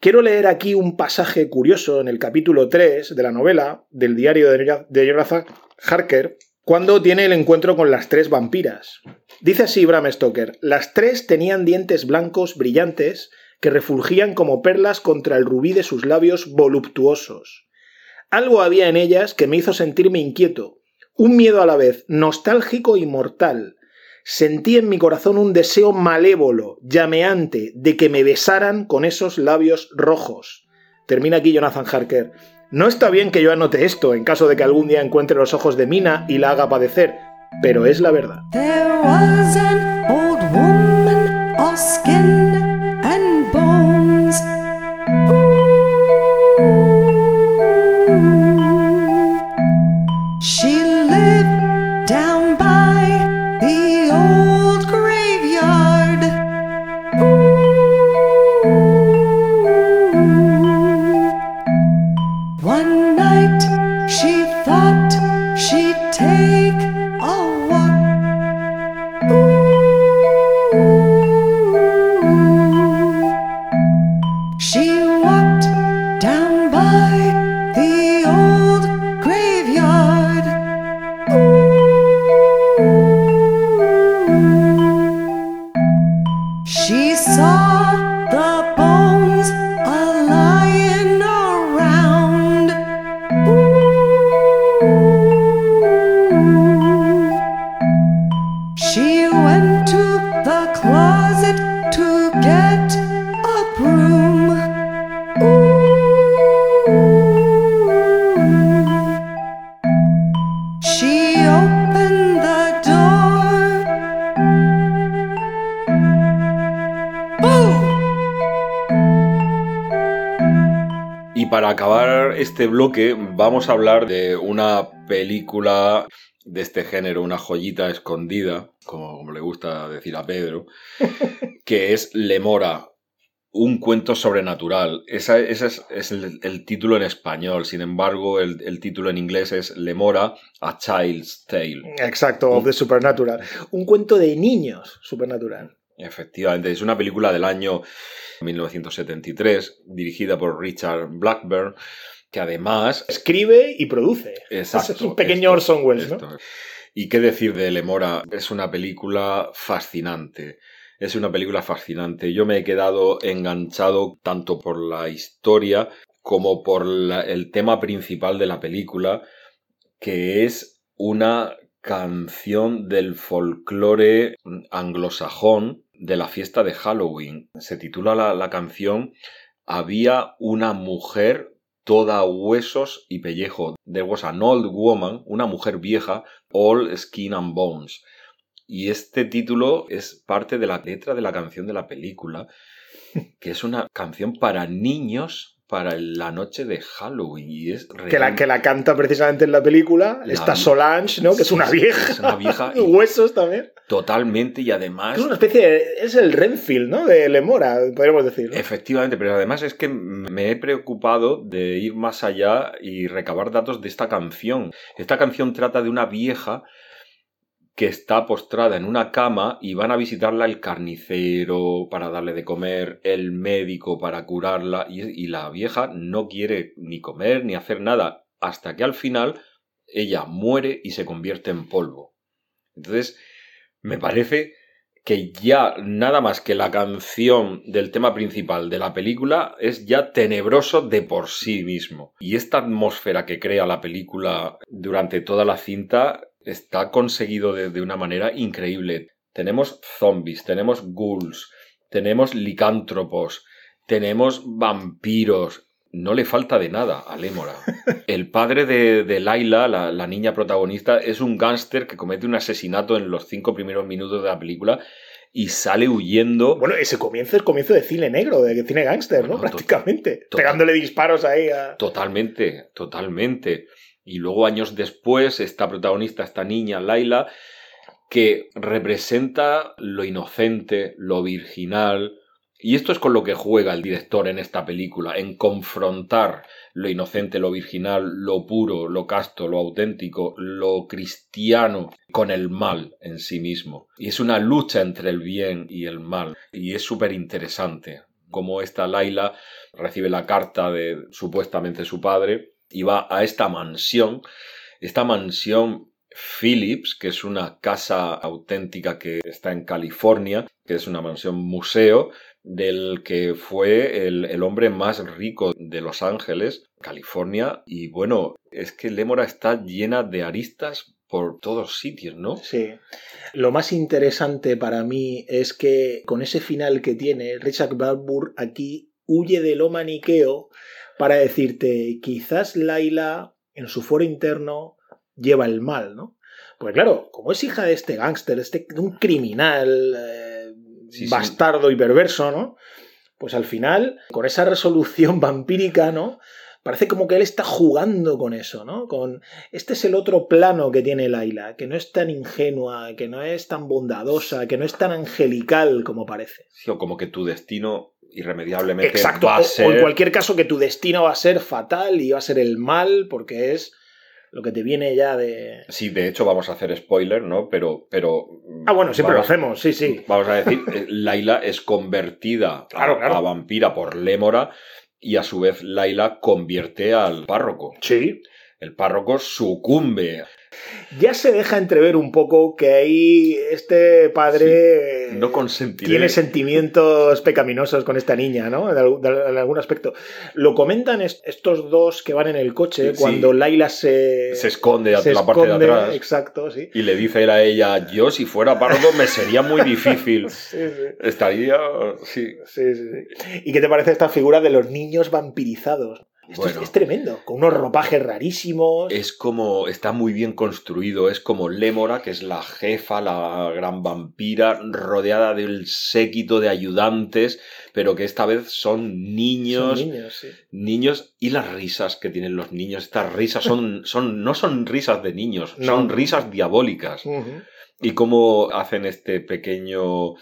Speaker 1: quiero leer aquí un pasaje curioso en el capítulo 3 de la novela del diario de Jonathan Harker, cuando tiene el encuentro con las tres vampiras. Dice así Bram Stoker, las tres tenían dientes blancos brillantes que refulgían como perlas contra el rubí de sus labios voluptuosos. Algo había en ellas que me hizo sentirme inquieto, un miedo a la vez nostálgico y mortal. Sentí en mi corazón un deseo malévolo, llameante, de que me besaran con esos labios rojos. Termina aquí Jonathan Harker. No está bien que yo anote esto en caso de que algún día encuentre los ojos de Mina y la haga padecer, pero es la verdad.
Speaker 2: Bloque vamos a hablar de una película de este género, una joyita escondida, como, como le gusta decir a Pedro, que es Lemora, un cuento sobrenatural. Esa, ese es, es el, el título en español, sin embargo el, el título en inglés es Lemora, A Child's Tale.
Speaker 1: Exacto, of the Supernatural. Un cuento de niños supernatural.
Speaker 2: Efectivamente, es una película del año 1973, dirigida por Richard Blackburn, que además
Speaker 1: Escribe y produce.
Speaker 2: Exacto,
Speaker 1: es un pequeño
Speaker 2: esto,
Speaker 1: Orson Welles, ¿no?
Speaker 2: Y qué decir de Lemora, es una película fascinante. Es una película fascinante. Yo me he quedado enganchado tanto por la historia como por la- el tema principal de la película, que es una canción del folclore anglosajón de la fiesta de Halloween. Se titula la, la canción Había una mujer toda huesos y pellejo. There was an old woman, una mujer vieja, all skin and bones. Y este título es parte de la letra de la canción de la película, que es una canción para niños para la noche de Halloween. Y es
Speaker 1: Que la, que la canta precisamente en la película.
Speaker 2: La
Speaker 1: Esta
Speaker 2: vi-
Speaker 1: Solange, ¿no? Que es una vieja.
Speaker 2: es una vieja y-
Speaker 1: Huesos también.
Speaker 2: totalmente y además...
Speaker 1: Es una especie de, Es el Renfield, ¿no? De Lemora, podríamos decir. ¿no?
Speaker 2: Efectivamente, pero además es que me he preocupado de ir más allá y recabar datos de esta canción. Esta canción trata de una vieja que está postrada en una cama y van a visitarla el carnicero para darle de comer, el médico para curarla y, la vieja no quiere ni comer ni hacer nada hasta que al final ella muere y se convierte en polvo. Entonces, me parece que ya nada más que la canción del tema principal de la película es ya tenebroso de por sí mismo. Y esta atmósfera que crea la película durante toda la cinta está conseguido de, de una manera increíble. Tenemos zombies, tenemos ghouls, tenemos licántropos, tenemos vampiros. No le falta de nada a Lémora. El padre de, de Laila, la, la niña protagonista, es un gángster que comete un asesinato en los cinco primeros minutos de la película y sale huyendo.
Speaker 1: Bueno, ese comienzo es comienzo de cine negro, de cine gángster, ¿no?
Speaker 2: Bueno,
Speaker 1: Prácticamente. Pegándole disparos ahí a.
Speaker 2: Totalmente, totalmente. Y luego años después, esta protagonista, esta niña, Laila, que representa lo inocente, lo virginal. Y esto es con lo que juega el director en esta película, en confrontar lo inocente, lo virginal, lo puro, lo casto, lo auténtico, lo cristiano con el mal en sí mismo. Y es una lucha entre el bien y el mal. Y es súper interesante como esta Laila recibe la carta de supuestamente su padre y va a esta mansión, esta mansión Phillips, que es una casa auténtica que está en California, que es una mansión museo del que fue el, el hombre más rico de Los Ángeles, California, y bueno, es que Lémora está llena de aristas por todos sitios, ¿no?
Speaker 1: Sí. Lo más interesante para mí es que con ese final que tiene, Richard Balbour aquí huye de lo maniqueo para decirte, quizás Laila en su foro interno lleva el mal, ¿no? Pues claro, como es hija de este gángster, este, de un criminal eh,
Speaker 2: Sí, sí.
Speaker 1: bastardo y perverso, ¿no? Pues al final, con esa resolución vampírica, ¿no? Parece como que él está jugando con eso, ¿no? Con este es el otro plano que tiene Laila, que no es tan ingenua, que no es tan bondadosa, que no es tan angelical como parece.
Speaker 2: Sí, o como que tu destino irremediablemente
Speaker 1: Exacto.
Speaker 2: va
Speaker 1: O,
Speaker 2: a
Speaker 1: o
Speaker 2: ser...
Speaker 1: en cualquier caso que tu destino va a ser fatal y va a ser el mal, porque es lo que te viene ya de.
Speaker 2: Sí, de hecho vamos a hacer spoiler, ¿no? Pero... pero
Speaker 1: Ah, bueno, siempre
Speaker 2: vamos-
Speaker 1: lo hacemos, sí, sí.
Speaker 2: Vamos a decir, eh, Laila es convertida a-
Speaker 1: Claro, claro.
Speaker 2: a vampira por Lémora y a su vez Laila convierte al párroco.
Speaker 1: Sí.
Speaker 2: El párroco sucumbe.
Speaker 1: Ya se deja entrever un poco que ahí este padre
Speaker 2: No consentiré.
Speaker 1: tiene sentimientos pecaminosos con esta niña, ¿no? En, de- algún aspecto. Lo comentan est- estos dos que van en el coche
Speaker 2: Sí.
Speaker 1: cuando Laila se,
Speaker 2: Se esconde a
Speaker 1: se
Speaker 2: la parte de atrás.
Speaker 1: Exacto, sí.
Speaker 2: Y le dice él a ella, yo si fuera párroco me sería muy difícil.
Speaker 1: Sí, sí.
Speaker 2: Estaría... Sí.
Speaker 1: Sí, sí, sí. ¿Y qué te parece esta figura de los niños vampirizados? Esto
Speaker 2: Bueno.
Speaker 1: es, es tremendo, con unos ropajes rarísimos.
Speaker 2: Es como, está muy bien construido, es como Lémora, que es la jefa, la gran vampira, rodeada del séquito de ayudantes, pero que esta vez son niños,
Speaker 1: Son niños, sí.
Speaker 2: niños y las risas que tienen los niños, estas risas son, son, no son risas de niños,
Speaker 1: No.
Speaker 2: son risas diabólicas. Y cómo hacen este pequeño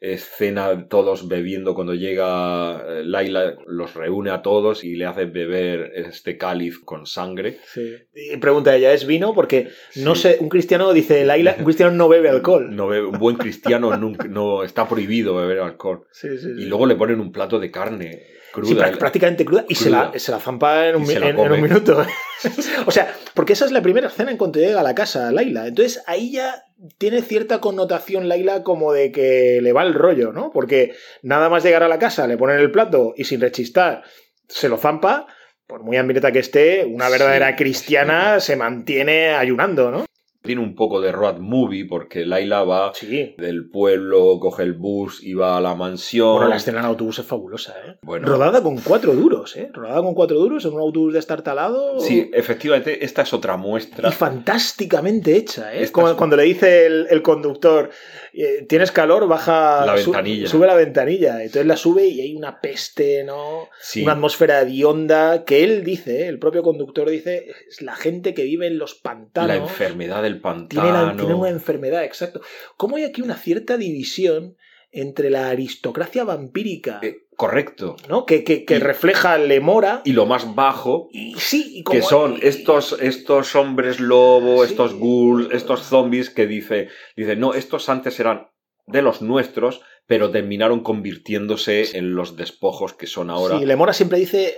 Speaker 2: escena todos bebiendo cuando llega eh, Laila, los reúne a todos y le hace beber este cáliz con sangre.
Speaker 1: Sí. Y pregunta ella, ¿es vino? Porque no
Speaker 2: Sí.
Speaker 1: sé, un cristiano dice, Laila, un cristiano no bebe alcohol.
Speaker 2: No bebe- un buen cristiano nunca, no está prohibido beber alcohol.
Speaker 1: Sí.
Speaker 2: Y luego le ponen un plato de carne cruda.
Speaker 1: Sí, prá- prácticamente cruda y Se, la, se la zampa en un, en- en minuto. o sea, porque esa es la primera escena en cuanto llega a la casa Laila. Entonces ahí ya tiene cierta connotación Laila como de que le va el rollo, ¿no? Porque nada más llegar a la casa, le ponen el plato y sin rechistar se lo zampa. Por muy hambrienta que esté, una
Speaker 2: Sí,
Speaker 1: verdadera cristiana se mantiene ayunando, ¿no?
Speaker 2: Tiene un poco de road movie porque Laila va
Speaker 1: Sí.
Speaker 2: del pueblo, coge el bus y va a la mansión.
Speaker 1: Bueno, la escena en autobús es fabulosa, ¿eh?
Speaker 2: Bueno.
Speaker 1: Rodada con cuatro duros, ¿eh? Rodada con cuatro duros en un autobús de estar talado.
Speaker 2: Sí, efectivamente, esta es otra muestra.
Speaker 1: Y fantásticamente hecha, ¿eh? Como
Speaker 2: es-
Speaker 1: cuando le dice el, el conductor, eh, tienes calor, baja
Speaker 2: La ventanilla.
Speaker 1: sube la ventanilla. Entonces la sube y hay una peste, ¿no?
Speaker 2: Sí.
Speaker 1: Una atmósfera hedionda que él dice, ¿eh? el propio conductor dice, es la gente que vive en los pantanos.
Speaker 2: La enfermedad del pantano.
Speaker 1: tiene, la- tiene una enfermedad, exacto. ¿Cómo hay aquí una cierta división entre la aristocracia vampírica,
Speaker 2: Eh, correcto.
Speaker 1: ¿no? Que, que- que
Speaker 2: y-
Speaker 1: refleja Lemora.
Speaker 2: Y lo más bajo,
Speaker 1: Y sí, y como-
Speaker 2: que son estos, estos hombres lobo,
Speaker 1: Sí.
Speaker 2: estos ghouls, estos zombies que dice, dice, no, estos antes eran de los nuestros, pero terminaron convirtiéndose en los despojos que son ahora.
Speaker 1: Sí, Lemora siempre dice,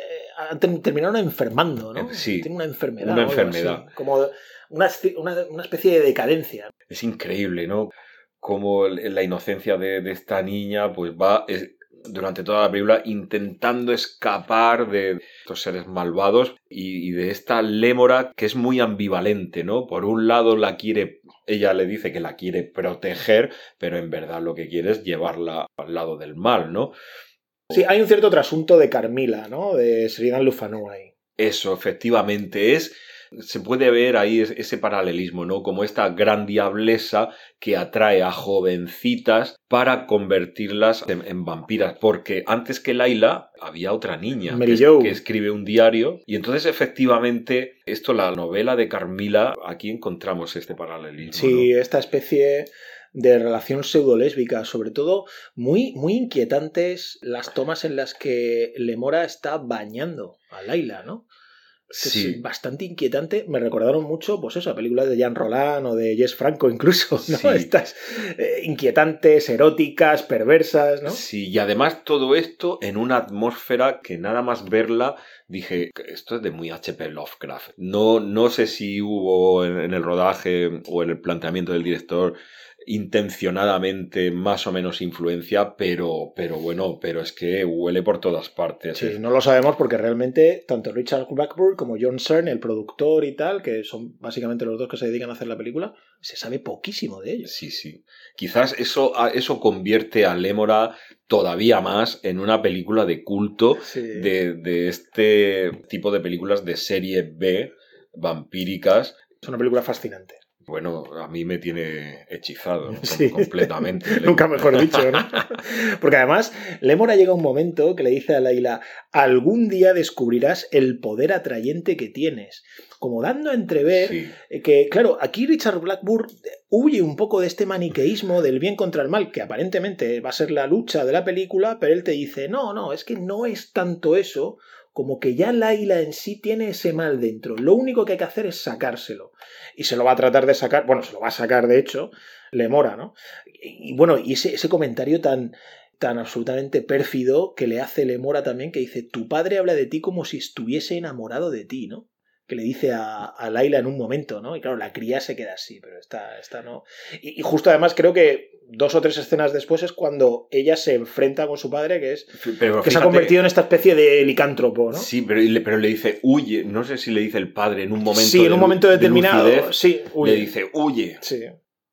Speaker 1: terminaron enfermando, ¿no?
Speaker 2: Sí.
Speaker 1: Tiene una enfermedad.
Speaker 2: Una enfermedad.
Speaker 1: como una, una- una especie de decadencia.
Speaker 2: Es increíble, ¿no? Como la inocencia de, de esta niña, pues va durante toda la película intentando escapar de estos seres malvados y, y de esta lémora que es muy ambivalente, ¿no? Por un lado la quiere, ella le dice que la quiere proteger, pero en verdad lo que quiere es llevarla al lado del mal, ¿no?
Speaker 1: Sí, hay un cierto trasunto de Carmila, ¿no? De Sheridan Le Fanu ahí.
Speaker 2: Eso, efectivamente, es. Se puede ver ahí es- ese paralelismo, ¿no? Como esta gran diablesa que atrae a jovencitas para convertirlas en, en vampiras. Porque antes que Laila había otra niña que, es- que escribe un diario. Y entonces, efectivamente, esto, la novela de Carmila, aquí encontramos este paralelismo.
Speaker 1: Sí,
Speaker 2: ¿no?
Speaker 1: esta especie de relación pseudolésbica, sobre todo muy, muy inquietantes las tomas en las que Lemora está bañando a Laila, ¿no?
Speaker 2: Sí.
Speaker 1: es bastante inquietante. Me recordaron mucho, pues eso, a películas de Jean Roland o de Jess Franco incluso, ¿no?
Speaker 2: Sí.
Speaker 1: Estas eh, inquietantes, eróticas, perversas, ¿no?
Speaker 2: Sí, y además todo esto en una atmósfera que nada más verla dije, esto es de muy HP Lovecraft. No, no sé si hubo en, en el rodaje o en el planteamiento del director intencionadamente más o menos influencia, pero, pero bueno, pero es que huele por todas partes.
Speaker 1: Sí, no lo sabemos porque realmente tanto Richard Blackburn como John Cern, el productor y tal, que son básicamente los dos que se dedican a hacer la película, se sabe poquísimo de ellos.
Speaker 2: Sí, sí. Quizás eso, eso convierte a Lemora todavía más en una película de culto
Speaker 1: Sí.
Speaker 2: de, de este tipo de películas de serie B, vampíricas.
Speaker 1: Es una película fascinante.
Speaker 2: Bueno, a mí me tiene hechizado
Speaker 1: Sí.
Speaker 2: completamente.
Speaker 1: Nunca mejor dicho, ¿no? Porque además, Lemora llega un momento que le dice a Laila, algún día descubrirás el poder atrayente que tienes. Como dando a entrever
Speaker 2: Sí.
Speaker 1: que, claro, aquí Richard Blackburn huye un poco de este maniqueísmo del bien contra el mal, que aparentemente va a ser la lucha de la película, pero él te dice, no, no, es que no es tanto eso, como que ya Laila en sí tiene ese mal dentro. Lo único que hay que hacer es sacárselo. Y se lo va a tratar de sacar, bueno, se lo va a sacar de hecho, Lemora, ¿no? Y, y bueno, y ese, ese comentario tan tan absolutamente pérfido que le hace Lemora también, que dice, tu padre habla de ti como si estuviese enamorado de ti, ¿no? Que le dice a, a Laila en un momento, ¿no? Y claro, la cría se queda así, pero esta, esta no. Y, y justo además creo que dos o tres escenas después es cuando ella se enfrenta con su padre, que es
Speaker 2: Pero
Speaker 1: que se ha convertido en esta especie de licántropo, ¿no?
Speaker 2: Sí, pero, pero le dice huye. No sé si le dice el padre en un momento.
Speaker 1: Sí, en un momento
Speaker 2: de
Speaker 1: determinado.
Speaker 2: lucidez,
Speaker 1: sí, huye.
Speaker 2: Le dice huye.
Speaker 1: Sí.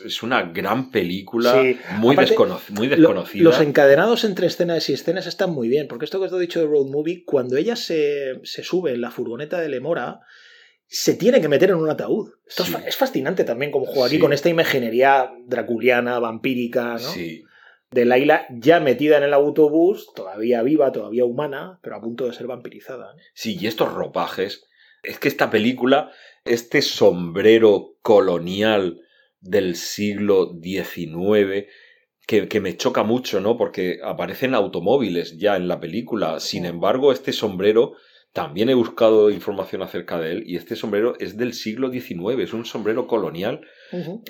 Speaker 2: Es una gran película,
Speaker 1: Sí.
Speaker 2: muy,
Speaker 1: Aparte,
Speaker 2: descono- muy
Speaker 1: Lo-
Speaker 2: desconocida.
Speaker 1: los encadenados entre escenas y escenas están muy bien, porque esto que os he dicho de Road Movie, cuando ella se, se sube en la furgoneta de Lemora, se tiene que meter en un ataúd. Esto es
Speaker 2: Sí.
Speaker 1: fa- es, fascinante también como juega aquí
Speaker 2: Sí.
Speaker 1: con esta imaginería draculiana, vampírica, ¿no?
Speaker 2: Sí,
Speaker 1: De Laila ya metida en el autobús, todavía viva, todavía humana, pero a punto de ser vampirizada. ¿no?
Speaker 2: sí, y estos ropajes. Es que esta película, este sombrero colonial del siglo XIX, que, que me choca mucho, ¿no? Porque aparecen automóviles ya en la película. Sin embargo, este sombrero, también he buscado información acerca de él, y este sombrero es del siglo XIX, es un sombrero colonial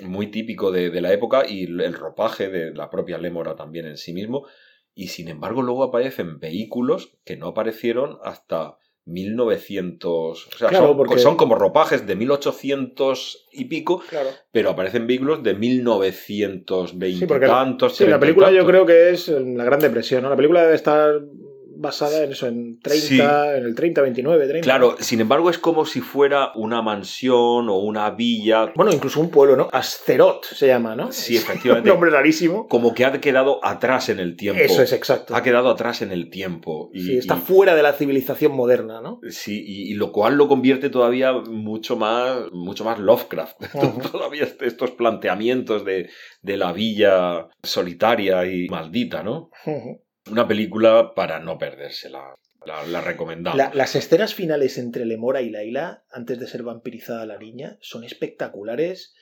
Speaker 2: muy típico de, de la época y el ropaje de la propia Lémora también en sí mismo. Y sin embargo, luego aparecen vehículos que no aparecieron hasta 1900. O sea,
Speaker 1: Claro,
Speaker 2: son,
Speaker 1: porque-
Speaker 2: son como ropajes de 1800 y pico,
Speaker 1: Claro.
Speaker 2: pero aparecen vehículos de 1920
Speaker 1: Sí, porque
Speaker 2: y tantos.
Speaker 1: Sí, la
Speaker 2: 30 y
Speaker 1: película yo creo que es la Gran Depresión, ¿no? La película debe estar basada en eso, en 30,
Speaker 2: Sí.
Speaker 1: en el 30, 29, 30.
Speaker 2: Claro, sin embargo, es como si fuera una mansión o una villa.
Speaker 1: Bueno, incluso un pueblo, ¿no? Asterot se llama, ¿no?
Speaker 2: Sí,
Speaker 1: un
Speaker 2: efectivamente.
Speaker 1: nombre rarísimo.
Speaker 2: Como que ha quedado atrás en el tiempo.
Speaker 1: Eso es exacto.
Speaker 2: Ha quedado atrás en el tiempo. Y,
Speaker 1: Sí, está
Speaker 2: y-
Speaker 1: fuera de la civilización moderna, ¿no?
Speaker 2: Sí, y, y lo cual lo convierte todavía mucho más, mucho más Lovecraft. Todavía est- estos planteamientos de, de la villa solitaria y maldita, ¿no? Una película para no perdérsela. La, recomendamos.
Speaker 1: La- las escenas finales entre Lemora y Laila, antes de ser vampirizada la niña, son espectaculares.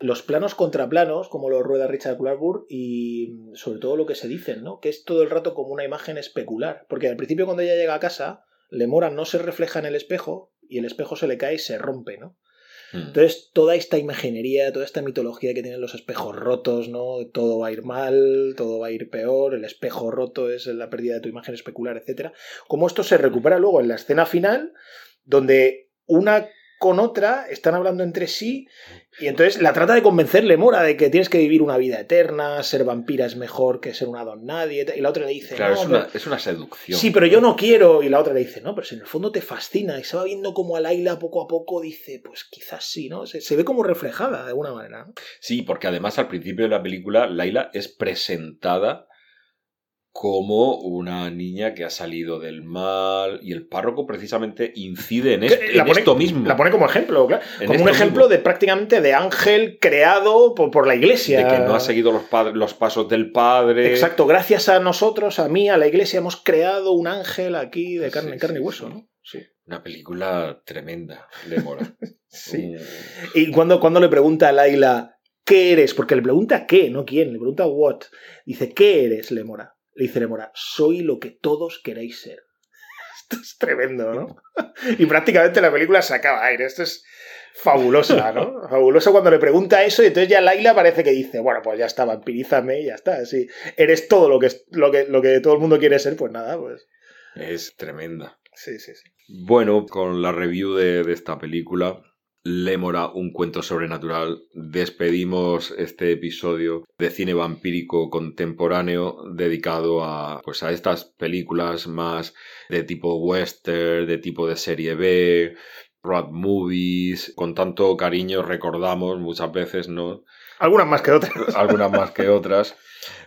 Speaker 1: Los planos contra planos, como lo rueda Richard Blackburn, y mm, sobre todo lo que se dicen, ¿no? Que es todo el rato como una imagen especular. Porque al principio, cuando ella llega a casa, Lemora no se refleja en el espejo y el espejo se le cae y se rompe, ¿no?
Speaker 2: Mm.
Speaker 1: Entonces, toda esta imaginería, toda esta mitología que tienen los espejos rotos, ¿no? Todo va a ir mal, todo va a ir peor, el espejo roto es la pérdida de tu imagen especular, etc. Como esto se recupera luego en la escena final, donde una con otra están hablando entre sí y entonces la trata de convencerle Mora de que tienes que vivir una vida eterna, ser vampira es mejor que ser una don nadie, y la otra le dice,
Speaker 2: Claro,
Speaker 1: "No,
Speaker 2: es,
Speaker 1: pero-
Speaker 2: una, es una seducción.
Speaker 1: Sí, pero yo no quiero. Y la otra le dice, no, pero si en el fondo te fascina. Y se va viendo como a Laila poco a poco dice, pues quizás sí, ¿no? Se, se ve como reflejada de alguna manera.
Speaker 2: Sí, porque además al principio de la película Laila es presentada como una niña que ha salido del mal y el párroco precisamente incide en, en esto mismo.
Speaker 1: La pone como ejemplo, claro. Como un ejemplo
Speaker 2: mismo.
Speaker 1: de prácticamente de ángel creado por, por la iglesia.
Speaker 2: de que no ha seguido los, padres- los pasos del padre.
Speaker 1: Exacto, gracias a nosotros, a mí, a la iglesia, hemos creado un ángel aquí de carne,
Speaker 2: Sí,
Speaker 1: carne
Speaker 2: sí,
Speaker 1: y hueso,
Speaker 2: sí.
Speaker 1: ¿no? Sí.
Speaker 2: Una película tremenda, Lemora.
Speaker 1: Sí.
Speaker 2: Mm,
Speaker 1: Y cuando, cuando le pregunta a Laila, ¿qué eres? Porque le pregunta qué, no quién, le pregunta what. Dice, ¿qué eres, Lemora? Le dice Lemora, soy lo que todos queréis ser. Esto es tremendo, ¿no? Y prácticamente la película se acaba aire. Esto es fabulosa, ¿no? Fabuloso cuando le pregunta eso y entonces ya Laila parece que dice, bueno, pues ya está, vampirízame y ya está. Si eres todo lo que, lo que, lo que todo el mundo quiere ser, pues nada, pues
Speaker 2: Es tremenda.
Speaker 1: sí, sí, sí.
Speaker 2: Bueno, con la review de, de esta película, Lémora, un cuento sobrenatural, despedimos este episodio de cine vampírico contemporáneo dedicado a, pues, a estas películas más de tipo western, de tipo de serie B, road movies, con tanto cariño recordamos muchas veces, ¿no?
Speaker 1: Algunas más que otras.
Speaker 2: Algunas más que otras,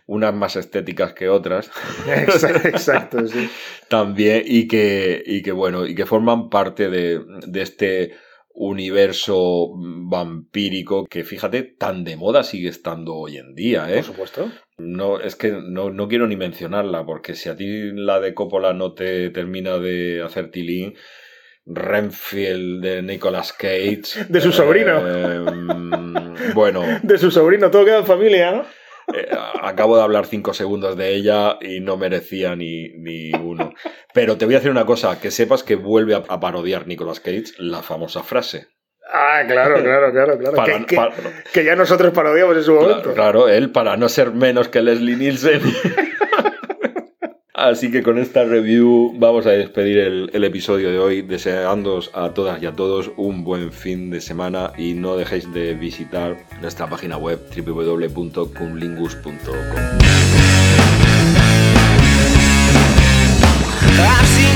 Speaker 2: unas más estéticas que otras.
Speaker 1: Exacto, exacto, sí.
Speaker 2: también y que, y que bueno, y que forman parte de, de este universo vampírico que fíjate tan de moda sigue estando hoy en día, ¿eh?
Speaker 1: Por supuesto.
Speaker 2: No, es que no, no quiero ni mencionarla, porque si a ti la de Coppola no te termina de hacer tilín, Renfield de Nicolas Cage.
Speaker 1: De su sobrino.
Speaker 2: eh, bueno,
Speaker 1: De su sobrino, todo queda en familia, ¿no?
Speaker 2: Eh, acabo de hablar cinco segundos de ella y no merecía ni, ni uno. Pero te voy a decir una cosa, que sepas que vuelve a, a parodiar Nicolas Cage la famosa frase.
Speaker 1: Ah, claro, claro, claro, claro.
Speaker 2: Para-
Speaker 1: que, que-
Speaker 2: para-
Speaker 1: que ya nosotros parodiamos en su momento.
Speaker 2: Claro, claro, él para no ser menos que Leslie Nielsen. Así que con esta review vamos a despedir el, episodio de hoy, deseándoos a todas y a todos un buen fin de semana y no dejéis de visitar nuestra página web www.cunlingus.com.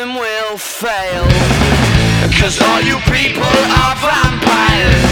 Speaker 3: certain we'll fail. Cause all you people are vampires.